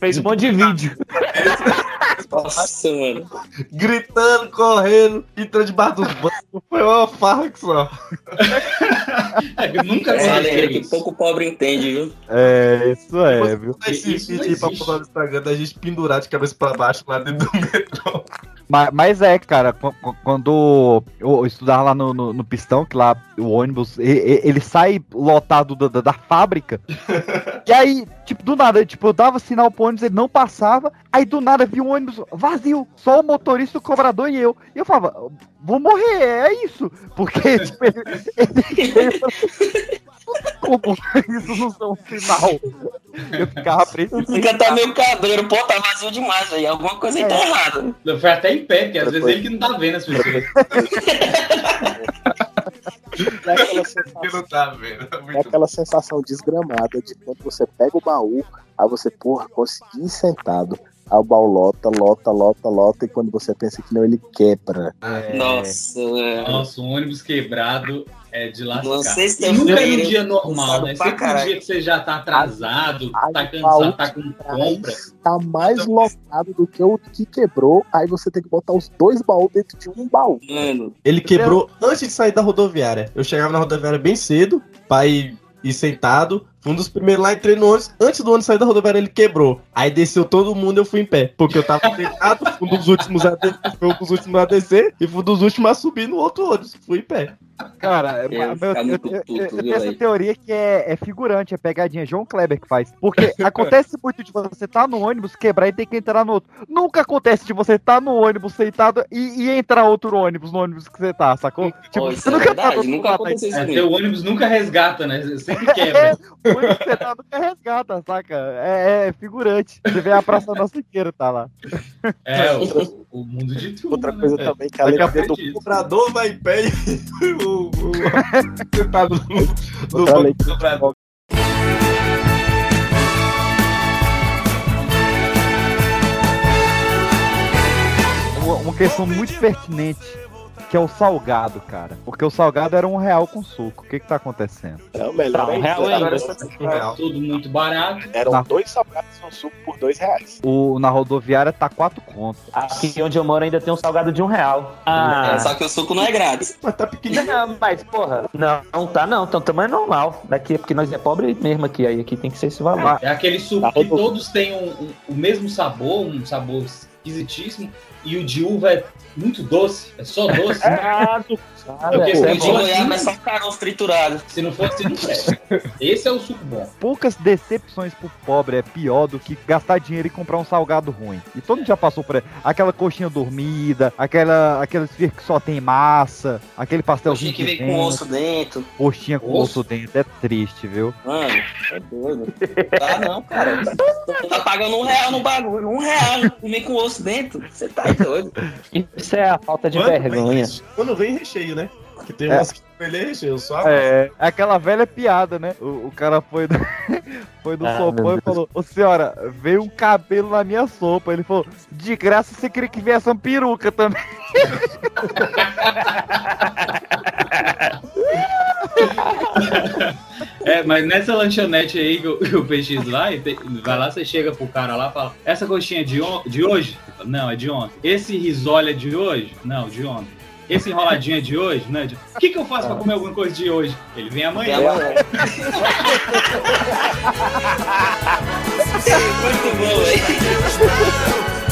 S5: Fez um monte de vídeo. <laughs>
S10: Nossa, mano.
S2: Gritando, correndo, entrando debaixo dos bancos. Foi uma farra que só.
S3: É, nunca
S10: É uma alegria
S3: aconteceu
S10: que pouco pobre entende, viu?
S4: É, isso é, viu?
S2: Esse vídeo pra
S3: existe.
S2: postar no Instagram da gente pendurado de cabeça pra baixo lá dentro do metrô.
S4: Mas, mas é, cara, qu- qu- quando eu, estudava lá no, no, no Pistão, que lá o ônibus, e- e- ele, sai lotado da, da, da fábrica, <laughs> e aí, tipo, do nada, tipo, eu dava sinal pro ônibus, ele não passava, aí do nada vi um ônibus vazio, só o motorista, o cobrador e eu. E eu falava, vou morrer, é isso, porque, <laughs> tipo, ele, ele, ele <laughs> como isso não é um sinal? Eu ficava preso.
S10: Fica até meio cabreiro, pô, tá vazio demais, velho. Alguma coisa aí tá errada.
S3: Foi até em pé, porque às vezes ele que não tá vendo as pessoas. <laughs>
S9: É sensação,
S2: tá vendo. é
S9: é aquela sensação desgramada de quando você pega o baú, aí você, porra, consegui ir sentado. Aí o baú lota, lota, lota, lota, e quando você pensa que não, ele quebra.
S10: Nossa, velho.
S3: Nossa, um ônibus quebrado é de lascar.
S10: Uma
S3: E
S10: sexta-feira,
S3: nunca é no dia normal, né? Sempre no
S10: caralho.
S3: dia que você já tá atrasado,
S9: Aí
S3: tá cansado, tá com compra.
S9: Tá mais lotado do que o que quebrou, aí você tem que botar os dois baús dentro de um baú.
S10: Mano,
S2: Ele quebrou antes de sair da rodoviária. Eu chegava na rodoviária bem cedo, pra ir, ir sentado. Um dos primeiros lá, entrei no ônibus. Antes do ônibus sair da rodoviária, ele quebrou. Aí desceu todo mundo, eu fui em pé. Porque eu tava sentado, fui um dos últimos a descer, fui um dos últimos a descer, e fui um dos últimos a subir no outro ônibus. Fui em pé.
S4: Cara,
S10: Eu
S4: eu,
S10: ficar
S4: eu- tenho essa teoria que é, é figurante, é pegadinha. João Kleber que faz. Porque <laughs> acontece muito de você tá no ônibus, quebrar e ter que entrar no outro. Nunca acontece de você tá no ônibus sentado e, e entrar outro ônibus no ônibus que você tá, sacou?
S10: Ó, isso é verdade, nunca aconteceu isso
S3: É, ônibus nunca resgata, né? Sempre <laughs> quebra.
S4: O ônibus que você tá nunca resgata, saca? É, é figurante. Você vê a Praça Nossa inteira, tá lá.
S3: É, o, o mundo de tudo.
S9: Outra
S3: né?
S9: coisa
S3: É.
S9: também que a
S2: Daqui a
S9: alegria do
S2: pouco o cobrador vai em pé e <laughs> o. o sentado no, no <laughs> banco
S9: alegria
S2: do.
S4: Uma, uma questão muito pertinente que é o salgado, cara. Porque o salgado era um real com suco. O que que tá acontecendo?
S9: É o melhor
S4: Tá, um real ainda.
S9: Agora,
S3: É tudo muito barato.
S9: Eram
S4: Na-
S9: dois salgados com suco por dois reais.
S4: O, na rodoviária tá quatro contos.
S5: Aqui onde eu moro ainda tem um salgado de um real. Ah,
S10: É, só que o suco não é grátis.
S2: Mas tá pequenininho.
S5: Não, mas, porra, não, não tá não, então tamanho normal. Daqui é porque nós é pobre mesmo aqui, aí aqui tem que ser esse valor.
S3: É aquele suco que todos têm um- um- o mesmo sabor, um sabor esquisitíssimo, e o de uva é muito doce, é só doce.
S10: Eu
S3: Porque
S10: o
S3: se
S10: de
S3: não fosse-
S10: goiaba é só caroço triturado.
S3: Se não fosse, não presta. Esse é o suco bom.
S4: Poucas decepções pro pobre é pior do que gastar dinheiro e comprar um salgado ruim. E todo mundo já passou por aquela coxinha dormida, aquela, aquele esfirro que só tem massa, aquele pastelzinho
S10: Coxinha que
S4: de
S10: vem com osso dentro.
S4: Coxinha com
S10: Osso?
S4: osso dentro, é triste, viu?
S10: Mano, é doido. Tá não, cara. Tá pagando um real no bagulho. Um real comer com osso dentro. Você tá doido.
S5: Isso é a falta de
S2: Quando vem
S5: vergonha.
S2: recheio- Quando vem recheio, né? Que tem
S4: É.
S2: umas que vem recheio, só
S4: É, é aquela velha piada, né? O, o cara foi do, <laughs> foi do
S2: Ah,
S4: sopão e falou: Ô senhora, veio um cabelo na minha sopa. Ele falou: De graça você queria que viesse uma peruca também. <laughs> <laughs>
S3: É, mas nessa lanchonete aí que o, que o PX e tem- vai lá, você chega pro cara lá e fala: Essa coxinha é de, on de hoje? Não, é de ontem. Esse risole é de hoje? Não, de ontem. Esse enroladinho é de hoje? Não, é de... O que, que eu faço pra comer alguma coisa de hoje? Ele vem amanhã.
S10: Vem amanhã. <laughs> Muito bom, hein?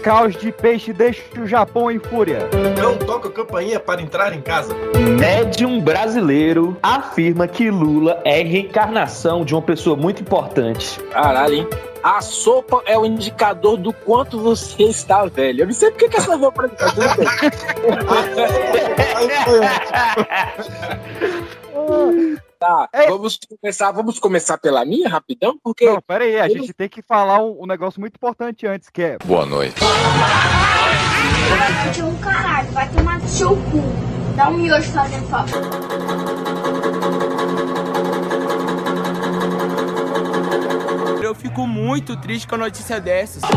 S4: Caos de peixe deixa o Japão em fúria.
S2: Não toca a campainha para entrar em casa.
S5: Médium brasileiro afirma que Lula é reencarnação de uma pessoa muito importante.
S1: Caralho, hein? A sopa é o indicador do quanto você está velho. Eu não sei porque que essa veio pra <laughs> <laughs> <laughs> Tá, vamos começar, vamos começar pela minha rapidão, porque.
S4: Não, pera aí, a gente tem que falar um, um negócio muito importante antes, que é.
S18: Boa noite.
S15: Vai curtir um caralho, vai tomar no seu cu. Dá um miojo fazendo favor.
S17: Eu fico muito triste com a notícia dessas. Eu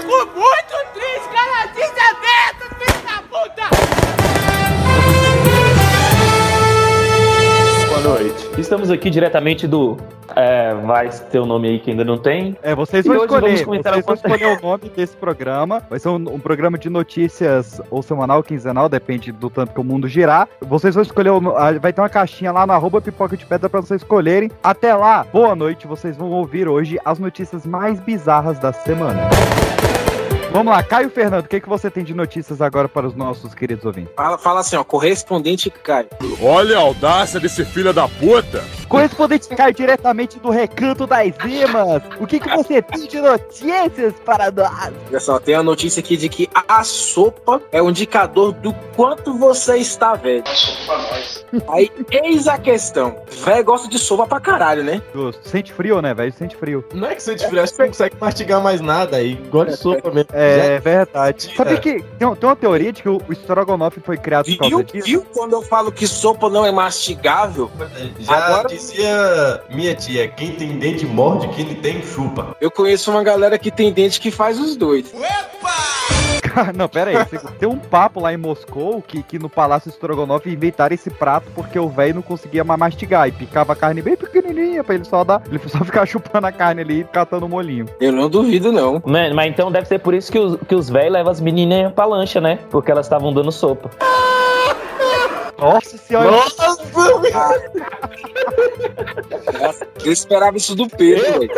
S17: fico muito triste com a notícia dessas, filho da puta!
S5: Boa noite. Estamos aqui diretamente do. É, vai ter o nome aí que ainda não tem.
S4: É, vocês
S5: E
S4: vão
S5: hoje
S4: escolher,
S5: vamos comentar
S4: vocês vão
S5: algumas-
S4: escolher o <laughs> nome desse programa. Vai ser um, um programa de notícias ou semanal, quinzenal, depende do tanto que o mundo girar. Vocês vão escolher, o, vai ter uma caixinha lá no arroba pipoca de pedra pra vocês escolherem. Até lá, boa noite, vocês vão ouvir hoje as notícias mais bizarras da semana. Vamos lá, Caio Fernando, o que, que você tem de notícias agora para os nossos queridos ouvintes?
S1: Fala, fala assim, ó, correspondente Caio.
S18: Olha a audácia desse filho da puta.
S4: Correspondente Caio diretamente do Recanto das Emas. O que, que você tem de notícias para nós?
S1: Olha só, tem a notícia aqui de que a sopa é um indicador do quanto você está velho. Aí, eis a questão. Velho gosta de sopa pra caralho, né?
S4: Sente frio, né, velho? Sente frio.
S2: Não é que você frio, acho que não consegue mastigar mais nada aí. Gosta de sopa mesmo.
S4: É verdade. Sabe
S2: É.
S4: que tem, tem uma teoria de que o, o Strogonoff foi criado por causa
S1: Viu,
S4: disso?
S1: viu quando eu falo que sopa não é mastigável?
S2: Já
S1: Agora-
S2: dizia minha tia, quem tem dente morde, quem tem chupa.
S1: Eu conheço uma galera que tem dente que faz os dois.
S4: Cara, <laughs> não, pera aí. Tem- um papo lá em Moscou que, que no Palácio Strogonoff inventaram esse prato porque o velho não conseguia mais mastigar e picava a carne bem pequenininha pra ele só dar. Ele só <laughs> ficar chupando a carne ali e catando o molinho.
S1: Eu não duvido, não.
S5: Mas, mas então deve ser por isso que os, que os velhos levam as meninas pra lancha, né? Porque elas estavam dando sopa.
S4: Nossa senhora!
S1: Nossa, <laughs> Eu esperava isso do Pedro, velho.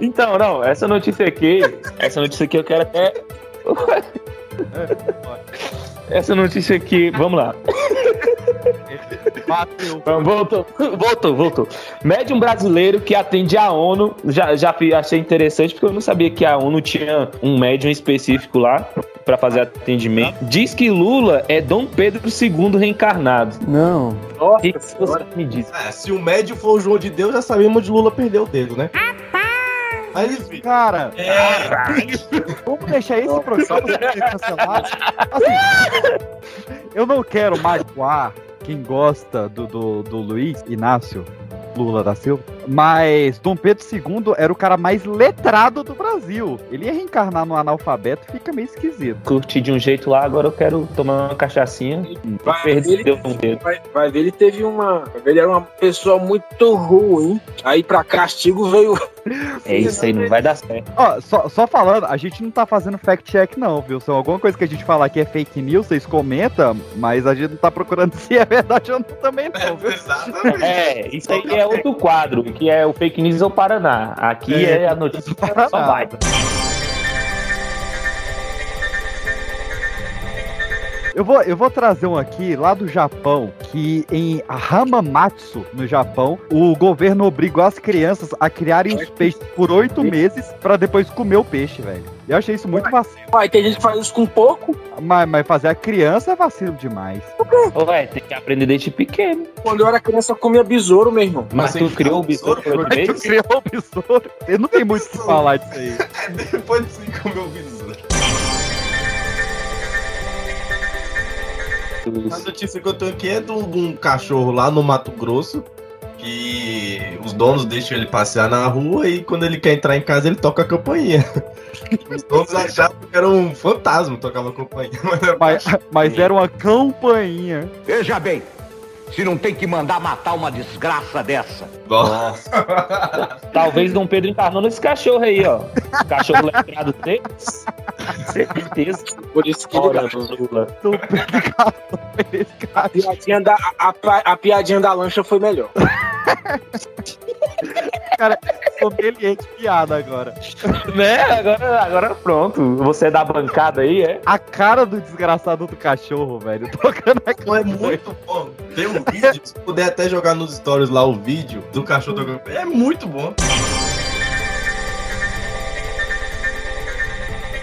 S5: Então, não, essa notícia aqui. Essa notícia aqui eu quero até. Essa notícia aqui, vamos lá.
S4: Bateu.
S5: Voltou, voltou, voltou. Médium brasileiro que atende a ONU. Já, já achei interessante porque eu não sabia que a ONU tinha um médium específico lá pra fazer atendimento. Diz que Lula é Dom Pedro II reencarnado.
S2: Não.
S5: O que, que você me diz?
S2: É, se o médio for o João de Deus, já sabemos onde Lula perdeu o dedo, né? Mas enfim.
S4: Cara, <laughs> vamos deixar esse programa cancelado. Assim, eu não quero magoar quem gosta do, do, do Luiz Inácio Lula da Silva, mas Dom Pedro II era o cara mais letrado do Brasil. Ele ia reencarnar no analfabeto, fica meio esquisito.
S5: Curti de um jeito lá, agora eu quero tomar uma cachaçinha.
S1: Vai,
S5: Perdeu um dedo.
S1: Vai, vai ver, ele teve uma. Ele era uma pessoa muito ruim. Aí, pra castigo, veio.
S5: É isso aí, não vai dar certo.
S4: Ó, só, só falando, a gente não tá fazendo fact-check não, viu? Se alguma coisa que a gente falar que é fake news, vocês comentam, mas a gente não tá procurando <laughs> se é verdade ou não também não, viu?
S5: É, isso aí é outro quadro, que é o Fake News ao Paraná. Aqui é, a notícia que só vai.
S4: Eu vou, eu vou trazer um aqui lá do Japão, que em Hamamatsu, no Japão, o governo obrigou as crianças a criarem os peixes por oito meses pra depois comer o peixe, velho. Eu achei isso muito vacilo.
S1: Aí tem gente que faz isso com pouco.
S4: Mas, mas fazer a criança é vacilo demais.
S5: Ué, tem que aprender desde pequeno.
S1: Quando eu era criança, eu comia besouro, meu irmão.
S5: Mas tu criou o besouro por oito
S4: Mas tu
S5: meses?
S4: criou o besouro. Eu não tem muito o que falar disso aí. <laughs>
S2: Depois de você comer o besouro. A notícia que eu tenho aqui é de um, cachorro lá no Mato Grosso. Que os donos deixam ele passear na rua e quando ele quer entrar em casa ele toca a campainha. <laughs> Os donos achavam que era um fantasma que tocava a campainha. <laughs> Mas era
S4: Mas, mas era uma campainha.
S19: Veja bem, se não tem que mandar matar uma desgraça dessa.
S2: Nossa. <laughs>
S5: Talvez Dom Pedro encarnou nesse cachorro aí, ó. O cachorro letrado deles. Certeza.
S1: Por isso que
S5: Ora,
S1: ele
S5: Lula.
S1: a piadinha, da, a, a- a piadinha da lancha foi melhor.
S4: Cara, sommelier de piada agora.
S5: Né? Agora, agora pronto. Você é da bancada aí, é?
S4: A cara do desgraçado do cachorro, velho. <laughs> Tocando a
S2: Pô, é muito bom. Tem um vídeo, se puder até jogar nos stories lá o vídeo do cachorro tocando. É muito bom.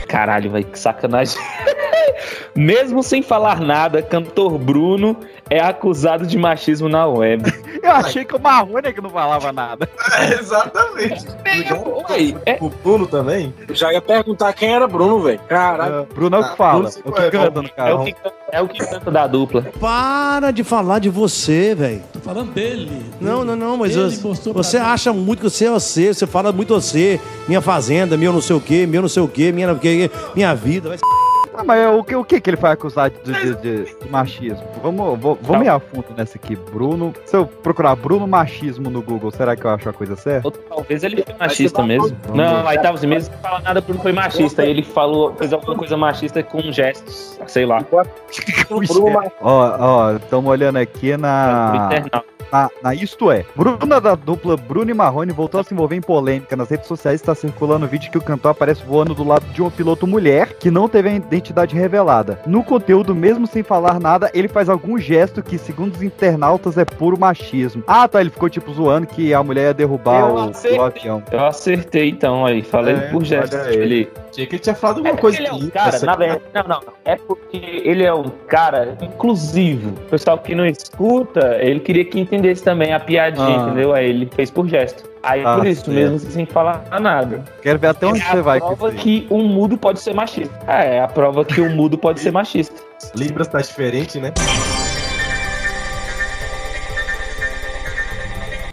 S5: Caralho, vai que sacanagem. <laughs> Mesmo sem falar nada, cantor Bruno é acusado de machismo na web. <laughs>
S4: Eu achei que o Marrone é que não falava nada. <laughs>
S2: É, exatamente.
S1: Aí,
S2: O Bruno também?
S1: eu já ia perguntar quem era Bruno, velho. Caralho.
S4: Bruno é o que fala. É o que canta no
S5: É
S4: cara.
S5: o que, é o que canta da dupla.
S20: Para de falar de você, velho.
S21: Tô falando dele.
S20: Não, não, não, mas
S21: Ele
S20: você, acha muito que você é você, você fala muito você, minha fazenda, meu não sei o quê, meu não sei o quê, minha, minha vida. Vai...
S4: Ah, mas o que, o que que ele foi acusado de, de- de- de machismo? Vamos, vou- vamos ir a fundo nessa aqui. Bruno. Se eu procurar Bruno machismo no Google, será que eu acho a coisa certa?
S5: Ou talvez ele foi machista mesmo. Não, aí tava mesmo não fala nada porque não foi machista. Ele falou, fez alguma coisa machista com gestos, sei lá. <laughs>
S4: Ó, ó, estamos olhando aqui na.
S5: internauta.
S4: Na, na Isto É. Bruna da dupla Bruno e Marrone voltou a se envolver em polêmica. Nas redes sociais está circulando vídeo que o cantor aparece voando do lado de uma piloto mulher que não teve a identidade revelada. No conteúdo, mesmo sem falar nada, ele faz algum gesto que, segundo os internautas, é puro machismo. Ah, tá. Ele ficou tipo zoando que a mulher ia derrubar
S5: Eu
S4: o,
S5: acertei.
S4: o avião.
S5: Eu acertei então aí, falei
S4: É,
S5: por
S4: aí.
S5: Ele,
S2: Achei que ele tinha falado
S5: É
S2: alguma
S5: porque
S2: coisa
S5: ele é um cara,
S2: essa-
S5: na verdade, não, não, não. É porque ele é um cara inclusivo. O pessoal que não escuta, ele queria que entendesse também a piadinha,
S4: Ah.
S5: entendeu? Aí ele fez por gesto. Aí
S4: Ah,
S5: por isso
S4: certo.
S5: mesmo, sem falar nada.
S4: Quero ver até onde
S5: é
S4: você
S5: a
S4: vai com
S5: prova
S4: isso aí.
S5: que um mudo pode ser machista. É, é a prova que o mudo pode ser machista. <laughs>
S2: Libras tá diferente, né?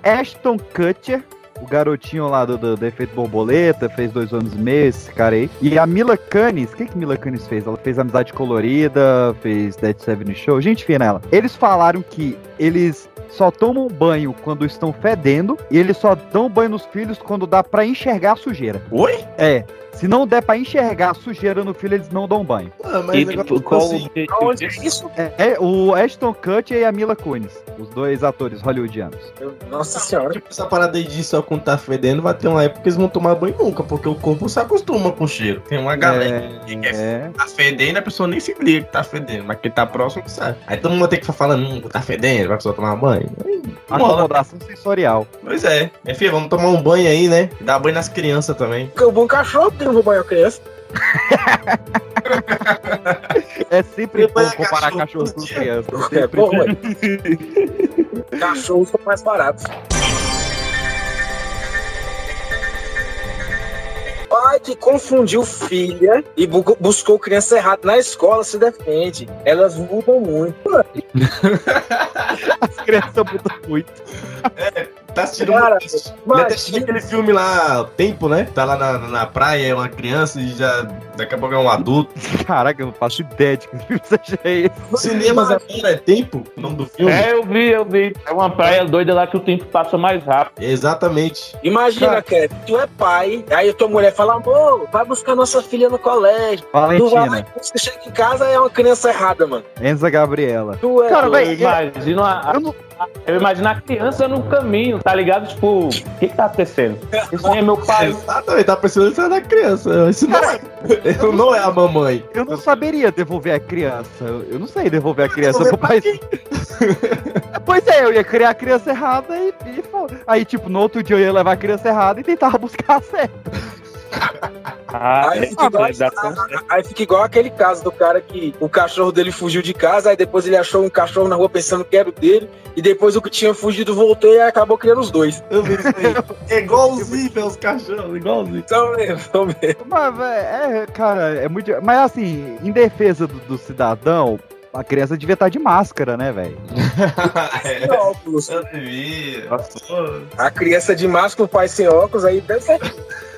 S4: Ashton Kutcher, o garotinho lá do, do, do Efeito Borboleta, fez dois anos e meio, esse cara aí. E a Mila Kunis, o que que Mila Kunis fez? Ela fez Amizade Colorida, fez Dead Seven Show, gente fina ela. Eles falaram que eles só tomam banho quando estão fedendo e eles só dão banho nos filhos quando dá pra enxergar a sujeira.
S2: Oi?
S4: É. Se não der pra enxergar a sujeira no filho, eles não dão banho.
S2: Ah, mas agora
S5: qual
S2: assim,
S5: o
S1: Onde é isso?
S4: É, é o Ashton Kutcher e a Mila Kunis, os dois atores hollywoodianos.
S1: Nossa senhora.
S2: Tipo, essa parada aí de só quando tá fedendo, vai ter uma época que eles vão tomar banho nunca, porque o corpo se acostuma com o cheiro. Tem uma galera que quer
S4: É.
S2: tá fedendo, a pessoa nem se liga que tá fedendo, mas quem tá próximo que sabe. Aí todo mundo tem que ficar falando, hum, tá fedendo, vai precisar tomar banho. Aí.
S4: Acomodação sensorial.
S2: Pois é. Minha filha, vamos tomar um banho aí, né? Dar banho nas crianças também.
S1: O bom cachorro vou banhar a criança.
S4: É sempre bom comparar
S2: cachorro
S4: cachorro com crianças.
S1: É bom. <laughs> Cachorros são mais baratos. Pai que confundiu filha e bu- buscou criança errada na escola se defende. Elas mudam muito.
S4: As crianças mudam muito.
S2: Tá assistindo
S1: Cara,
S2: assistido
S1: imagina.
S2: aquele filme lá, Tempo, né? Tá lá na, na praia, é uma criança e já daqui a pouco é um adulto.
S4: Caraca, eu não faço ideia de que filme seja <laughs> esse.
S2: Cinemas agora é Tempo, o nome do filme?
S5: É, eu vi, eu vi. É uma praia doida lá que o tempo passa mais rápido.
S2: Exatamente.
S1: Imagina, Kevin, tu é pai, aí a tua mulher fala, amor, vai buscar nossa filha no colégio. Tu vai,
S4: Valentina,
S1: quando você chega em casa é uma criança errada, mano.
S4: Enza Gabriela.
S1: Tu é
S4: Cara,
S1: doido.
S4: véi,
S5: Eu imagino a,
S4: Eu não-
S5: eu imagino a criança no caminho, tá ligado? Tipo, o que que tá acontecendo? Isso aí é meu pai.
S2: Exatamente, tá pensando isso é da criança. Isso não é, <laughs> isso não é a mamãe.
S4: Eu não saberia devolver a criança. Eu não sei devolver a criança pro pai. <laughs> pois é, eu ia criar a criança errada e, e Aí, tipo, no outro dia eu ia levar a criança errada e tentava buscar a certa. <laughs>
S5: Ah,
S1: Aí
S5: é,
S1: fica, igual, aí fica igual aquele caso do cara que o cachorro dele fugiu de casa, aí depois ele achou um cachorro na rua pensando que era o dele, e depois o que tinha fugido voltou e acabou criando os dois.
S2: Eu vi isso aí. É igualzinho, os cachorros, igualzinho.
S1: Então mesmo, então mesmo.
S4: Mas, véi, é, cara, é muito. Mas assim, em defesa do, do cidadão, a criança devia estar de máscara, né, velho? <laughs>
S2: é,
S1: Sem óculos.
S2: eu vi.
S1: A criança de máscara, o pai sem óculos, aí deve ser.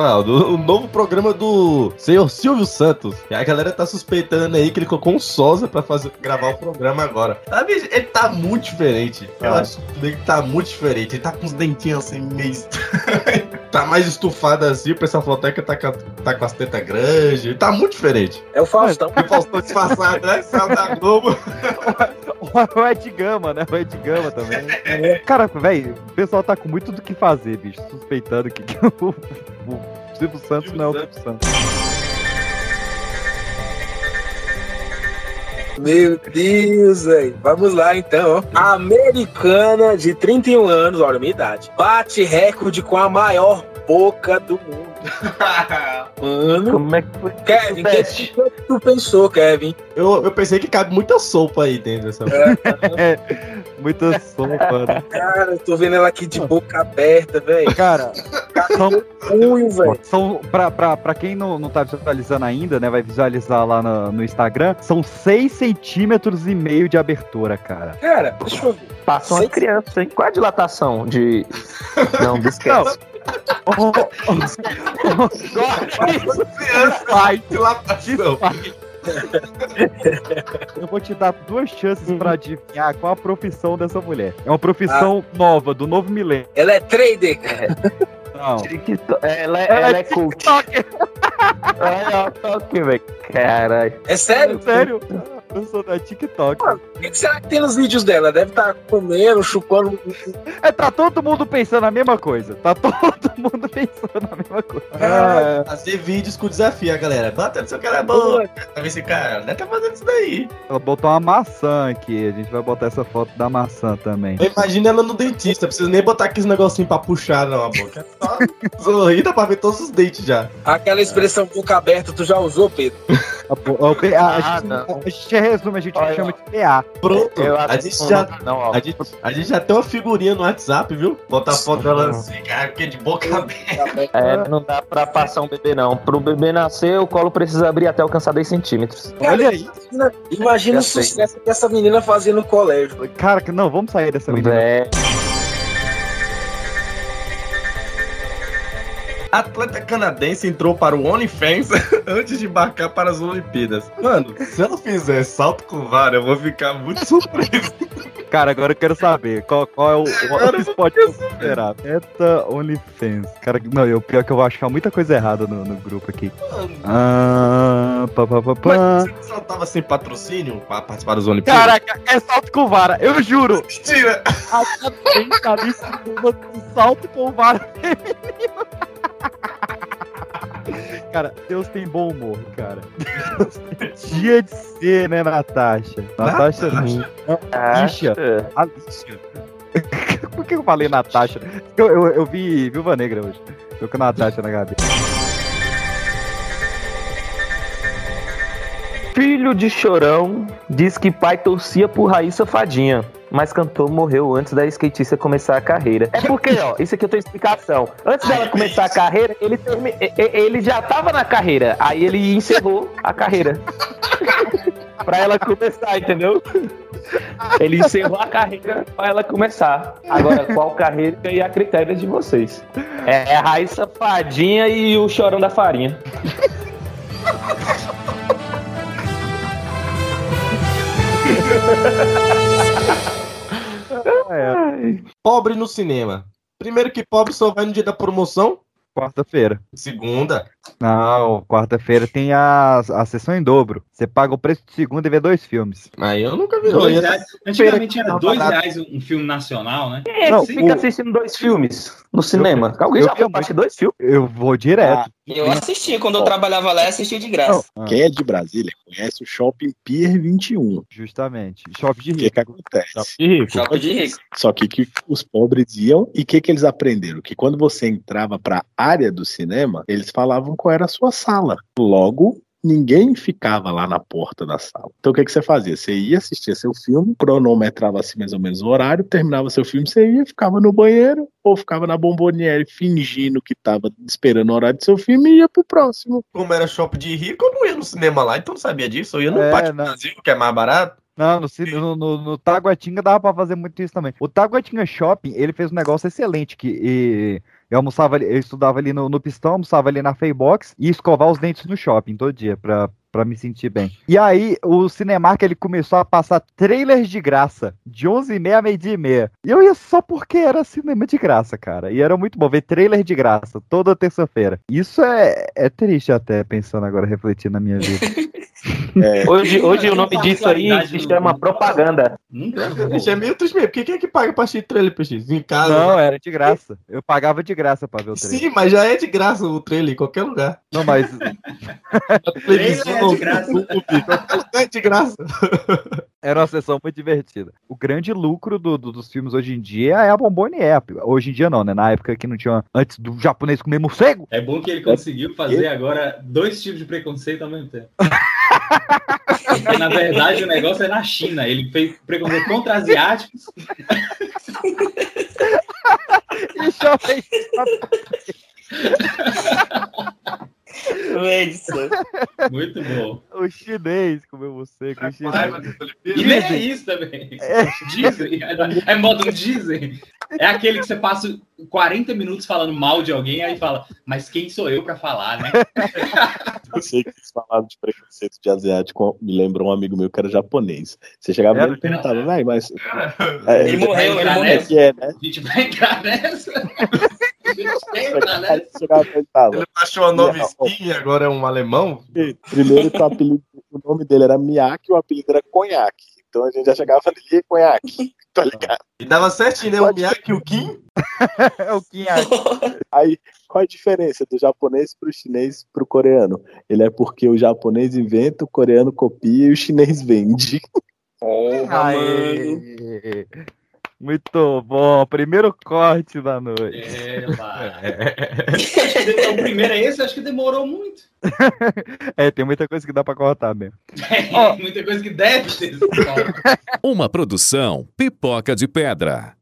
S2: Ah, o, o novo programa do senhor Silvio Santos. E a galera tá suspeitando aí que ele colocou um Sosa pra fazer, gravar o programa agora. Sabe, ele tá muito diferente. Eu
S4: Ah.
S2: acho que ele tá muito diferente. Ele tá com os dentinhos assim, meio. estranho. <laughs> tá mais estufado assim. O pessoal falou até que tá com, a- tá com as tetas grandes. Ele tá muito diferente.
S1: É o Faustão.
S2: O Faustão <laughs> disfarçado, né? Saiu da Globo. <laughs>
S4: O Ed Gama, né? O Ed Gama também. Cara, velho, o pessoal tá com muito do que fazer, bicho. Suspeitando que, o Silvio Santos não é o Silvio Santos.
S1: Meu Deus, velho. Vamos lá então. A americana de 31 anos, olha a minha idade, bate recorde com a maior boca do mundo. <laughs> Mano.
S5: Como é que foi?
S1: Kevin, o que, que tu pensou, Kevin?
S2: Eu, eu pensei que cabe muita sopa aí dentro dessa. <laughs> <laughs>
S4: Muita sopa, né?
S1: Cara, eu tô vendo ela aqui de boca aberta, velho.
S4: Cara, são,
S1: Ruim, velho.
S4: são pra, pra, pra quem não, não tá visualizando ainda, né? Vai visualizar lá no, no Instagram. São 6 centímetros e meio de abertura, cara.
S1: Cara, deixa eu ver.
S5: Passa uma criança, hein? Qual a dilatação de. Não, esquece.
S4: Oh, <laughs> oh, Vai,
S2: Dilatação.
S4: Eu vou te dar duas chances pra adivinhar qual a profissão dessa mulher. É uma profissão nova, do novo milênio.
S1: Ela é trader, cara.
S4: Não.
S5: TikTok- Ela, ela é coach.
S4: TikToker.
S5: Olha toque, velho. Caralho.
S1: É sério?
S4: Sério? Eu sou da TikTok.
S1: O que, será que tem nos vídeos dela? Deve estar comendo, chupando.
S4: É, tá todo mundo pensando a mesma coisa. Tá <laughs> todo mundo pensando a mesma coisa.
S2: Ah, fazer vídeos com desafio, a galera. Bota no seu cara bom. Pra ver se cara deve tá fazendo isso daí.
S4: Ela botou uma maçã aqui. A gente vai botar essa foto da maçã também.
S2: Eu imagino ela no dentista. Precisa nem botar aqueles negocinho pra puxar na boca. É só sorrir, dá pra ver todos os dentes já.
S1: Aquela expressão boca aberta, tu já usou, Pedro?
S4: A, a- a- a
S5: Ah,
S4: gente,
S5: não.
S4: a gente resume, a gente
S5: Olha,
S4: chama de PA.
S2: Pronto.
S5: Eu
S2: a gente já.
S5: não, ó.
S2: A gente, a gente já tem uma figurinha no WhatsApp, viu? Botar a foto dela assim, cara, porque de boca aberta.
S5: É, não dá pra passar um bebê, não. Pro bebê nascer, o colo precisa abrir até alcançar 10 centímetros.
S4: Olha aí.
S1: Imagina, imagina o sucesso que essa menina fazia no colégio.
S4: Cara, que não, vamos sair dessa menina.
S5: É.
S2: Atleta canadense entrou para o OnlyFans <laughs> antes de embarcar para as Olimpíadas. Mano, se ela fizer salto com vara, eu vou ficar muito <laughs> surpreso.
S4: Cara, agora eu quero saber qual, qual é o, o, que eu considerar. Meta OnlyFans. Cara, não, eu, pior que eu vou achar muita coisa errada no, no grupo aqui. Ah, pá, pá, pá, pá.
S2: Mas você só tava sem patrocínio para participar das Olimpíadas?
S4: Caraca, é salto com vara, eu juro!
S2: Mentira!
S4: A cadência ali de salto com vara feminino. <laughs> Cara, Deus tem bom humor, cara. Deus <laughs> tem dia de ser, né, Natasha? Natasha não. Não, Alicia. Alicia. <laughs> Por que eu falei Natasha? Eu, eu, eu vi Viúva Negra hoje. Tô com Natasha na cabeça.
S5: Filho de Chorão diz que pai torcia por Raíssa Fadinha, mas cantor morreu antes da skatista começar a carreira. É porque, ó, isso aqui eu tenho explicação. Antes dela começar a carreira, ele, termi- e- e- ele já tava na carreira, aí ele encerrou a carreira. <laughs> pra ela começar, entendeu? Ele encerrou a carreira pra ela começar. Agora, qual carreira aí a critério de vocês? É a Raíssa Fadinha e o Chorão da Farinha. <laughs>
S2: Pobre no cinema. Primeiro que pobre só vai no dia da promoção.
S4: Quarta-feira.
S2: Segunda.
S4: Não, quarta-feira tem a, a sessão em dobro. Você paga o preço de segunda e vê dois filmes.
S2: Aí eu nunca vi.
S3: Dois reais. Antigamente era
S4: Não,
S3: dois reais um, filme nacional, né?
S5: É
S4: Não,
S5: fica
S4: o-
S5: assistindo dois filmes no cinema? Alguém
S4: eu
S5: já assistir dois filmes?
S4: Eu vou direto.
S10: Eu assistia, quando eu trabalhava lá, eu assistia de graça.
S9: Quem é de Brasília conhece o Shopping Pier 21.
S4: Justamente. Shopping de
S9: O que,
S4: rico.
S9: que acontece?
S10: Shopping de rico.
S9: Só que, que os pobres iam e o que, que eles aprenderam? Que quando você entrava para a área do cinema, eles falavam qual era a sua sala. Logo, ninguém ficava lá na porta da sala. Então o que, que você fazia? Você ia assistir seu filme, cronometrava assim mais ou menos o horário, terminava seu filme, você ia, ficava no banheiro ou ficava na bomboniere fingindo que estava esperando o horário do seu filme e ia pro próximo.
S2: Como era shopping de rico, eu não ia no cinema lá, então não sabia disso. Eu ia no
S4: É,
S2: Pátio
S4: não.
S2: Brasil, que é mais barato.
S4: Não, no, no, no, no Taguatinga dava pra fazer muito isso também. O Taguatinga Shopping, ele fez um negócio excelente, que e, eu almoçava eu estudava ali no, no pistão, almoçava ali na Faybox e escovar os dentes no shopping todo dia, pra, pra me sentir bem. E aí, o Cinemark, ele começou a passar trailers de graça, de 11h30 a meio-dia e meia. E eu ia só porque era cinema de graça, cara. E era muito bom ver trailer de graça, toda terça-feira. Isso é, é triste até, pensando agora, refletindo na minha vida. <laughs>
S5: Hoje, hoje o nome disso aí se chama propaganda.
S2: Isso é meio triste mesmo. Porque quem é que paga pra assistir trailer, PX? Em casa?
S4: Não, era de graça. Eu pagava de graça pra ver o trailer.
S2: Sim, mas já é de graça o trailer em qualquer lugar.
S4: Não, mas <laughs>
S2: Televisão,
S3: é de graça.
S2: De graça. <laughs>
S4: era uma sessão muito divertida. O grande lucro do- do- dos filmes hoje em dia é a Bombonier. Hoje em dia não, né? Na época que não tinha... Antes do japonês comer morcego.
S3: É bom que ele conseguiu fazer agora dois tipos de preconceito ao mesmo tempo. Porque, na verdade, o negócio é na China. Ele fez preconceito contra asiáticos. <laughs>
S4: E <laughs> shopping...
S10: Edson.
S3: Muito bom.
S4: O chinês comeu morcego. O chinês...
S3: E nem é isso também. Dizem. É modo dizem. É aquele que você passa 40 minutos falando mal de alguém, aí fala, mas quem sou eu pra falar, né? <laughs>
S9: Eu sei que vocês falaram de preconceito de asiático, me lembrou um amigo meu que era japonês. Você chegava nele e perguntava, vai, mas. É,
S10: Ele morreu, ele morreu.
S9: é é, né?
S3: A gente vai entrar nessa. <laughs> A.
S2: Ele baixou uma nova
S9: Não.
S2: skin e agora é um alemão.
S9: Primeiro apelido, o nome dele era Miyake e o apelido era Conhaque. Então a gente já chegava ali, Conhaque, <laughs> tá ligado?
S2: E dava certinho, né? O Miyake e o Kim.
S4: É <laughs> o Kim <laughs>
S9: Aí, qual a diferença do japonês pro chinês pro coreano? Ele é porque o japonês inventa, o coreano copia e o chinês vende.
S4: Aê. Muito bom. Primeiro corte da noite.
S3: É, lá. Então, <laughs> o primeiro é esse, acho que demorou muito. <laughs>
S4: É, tem muita coisa que dá pra cortar mesmo. <laughs>
S3: É, muita coisa que deve ter.
S22: Uma produção Pipoca de Pedra.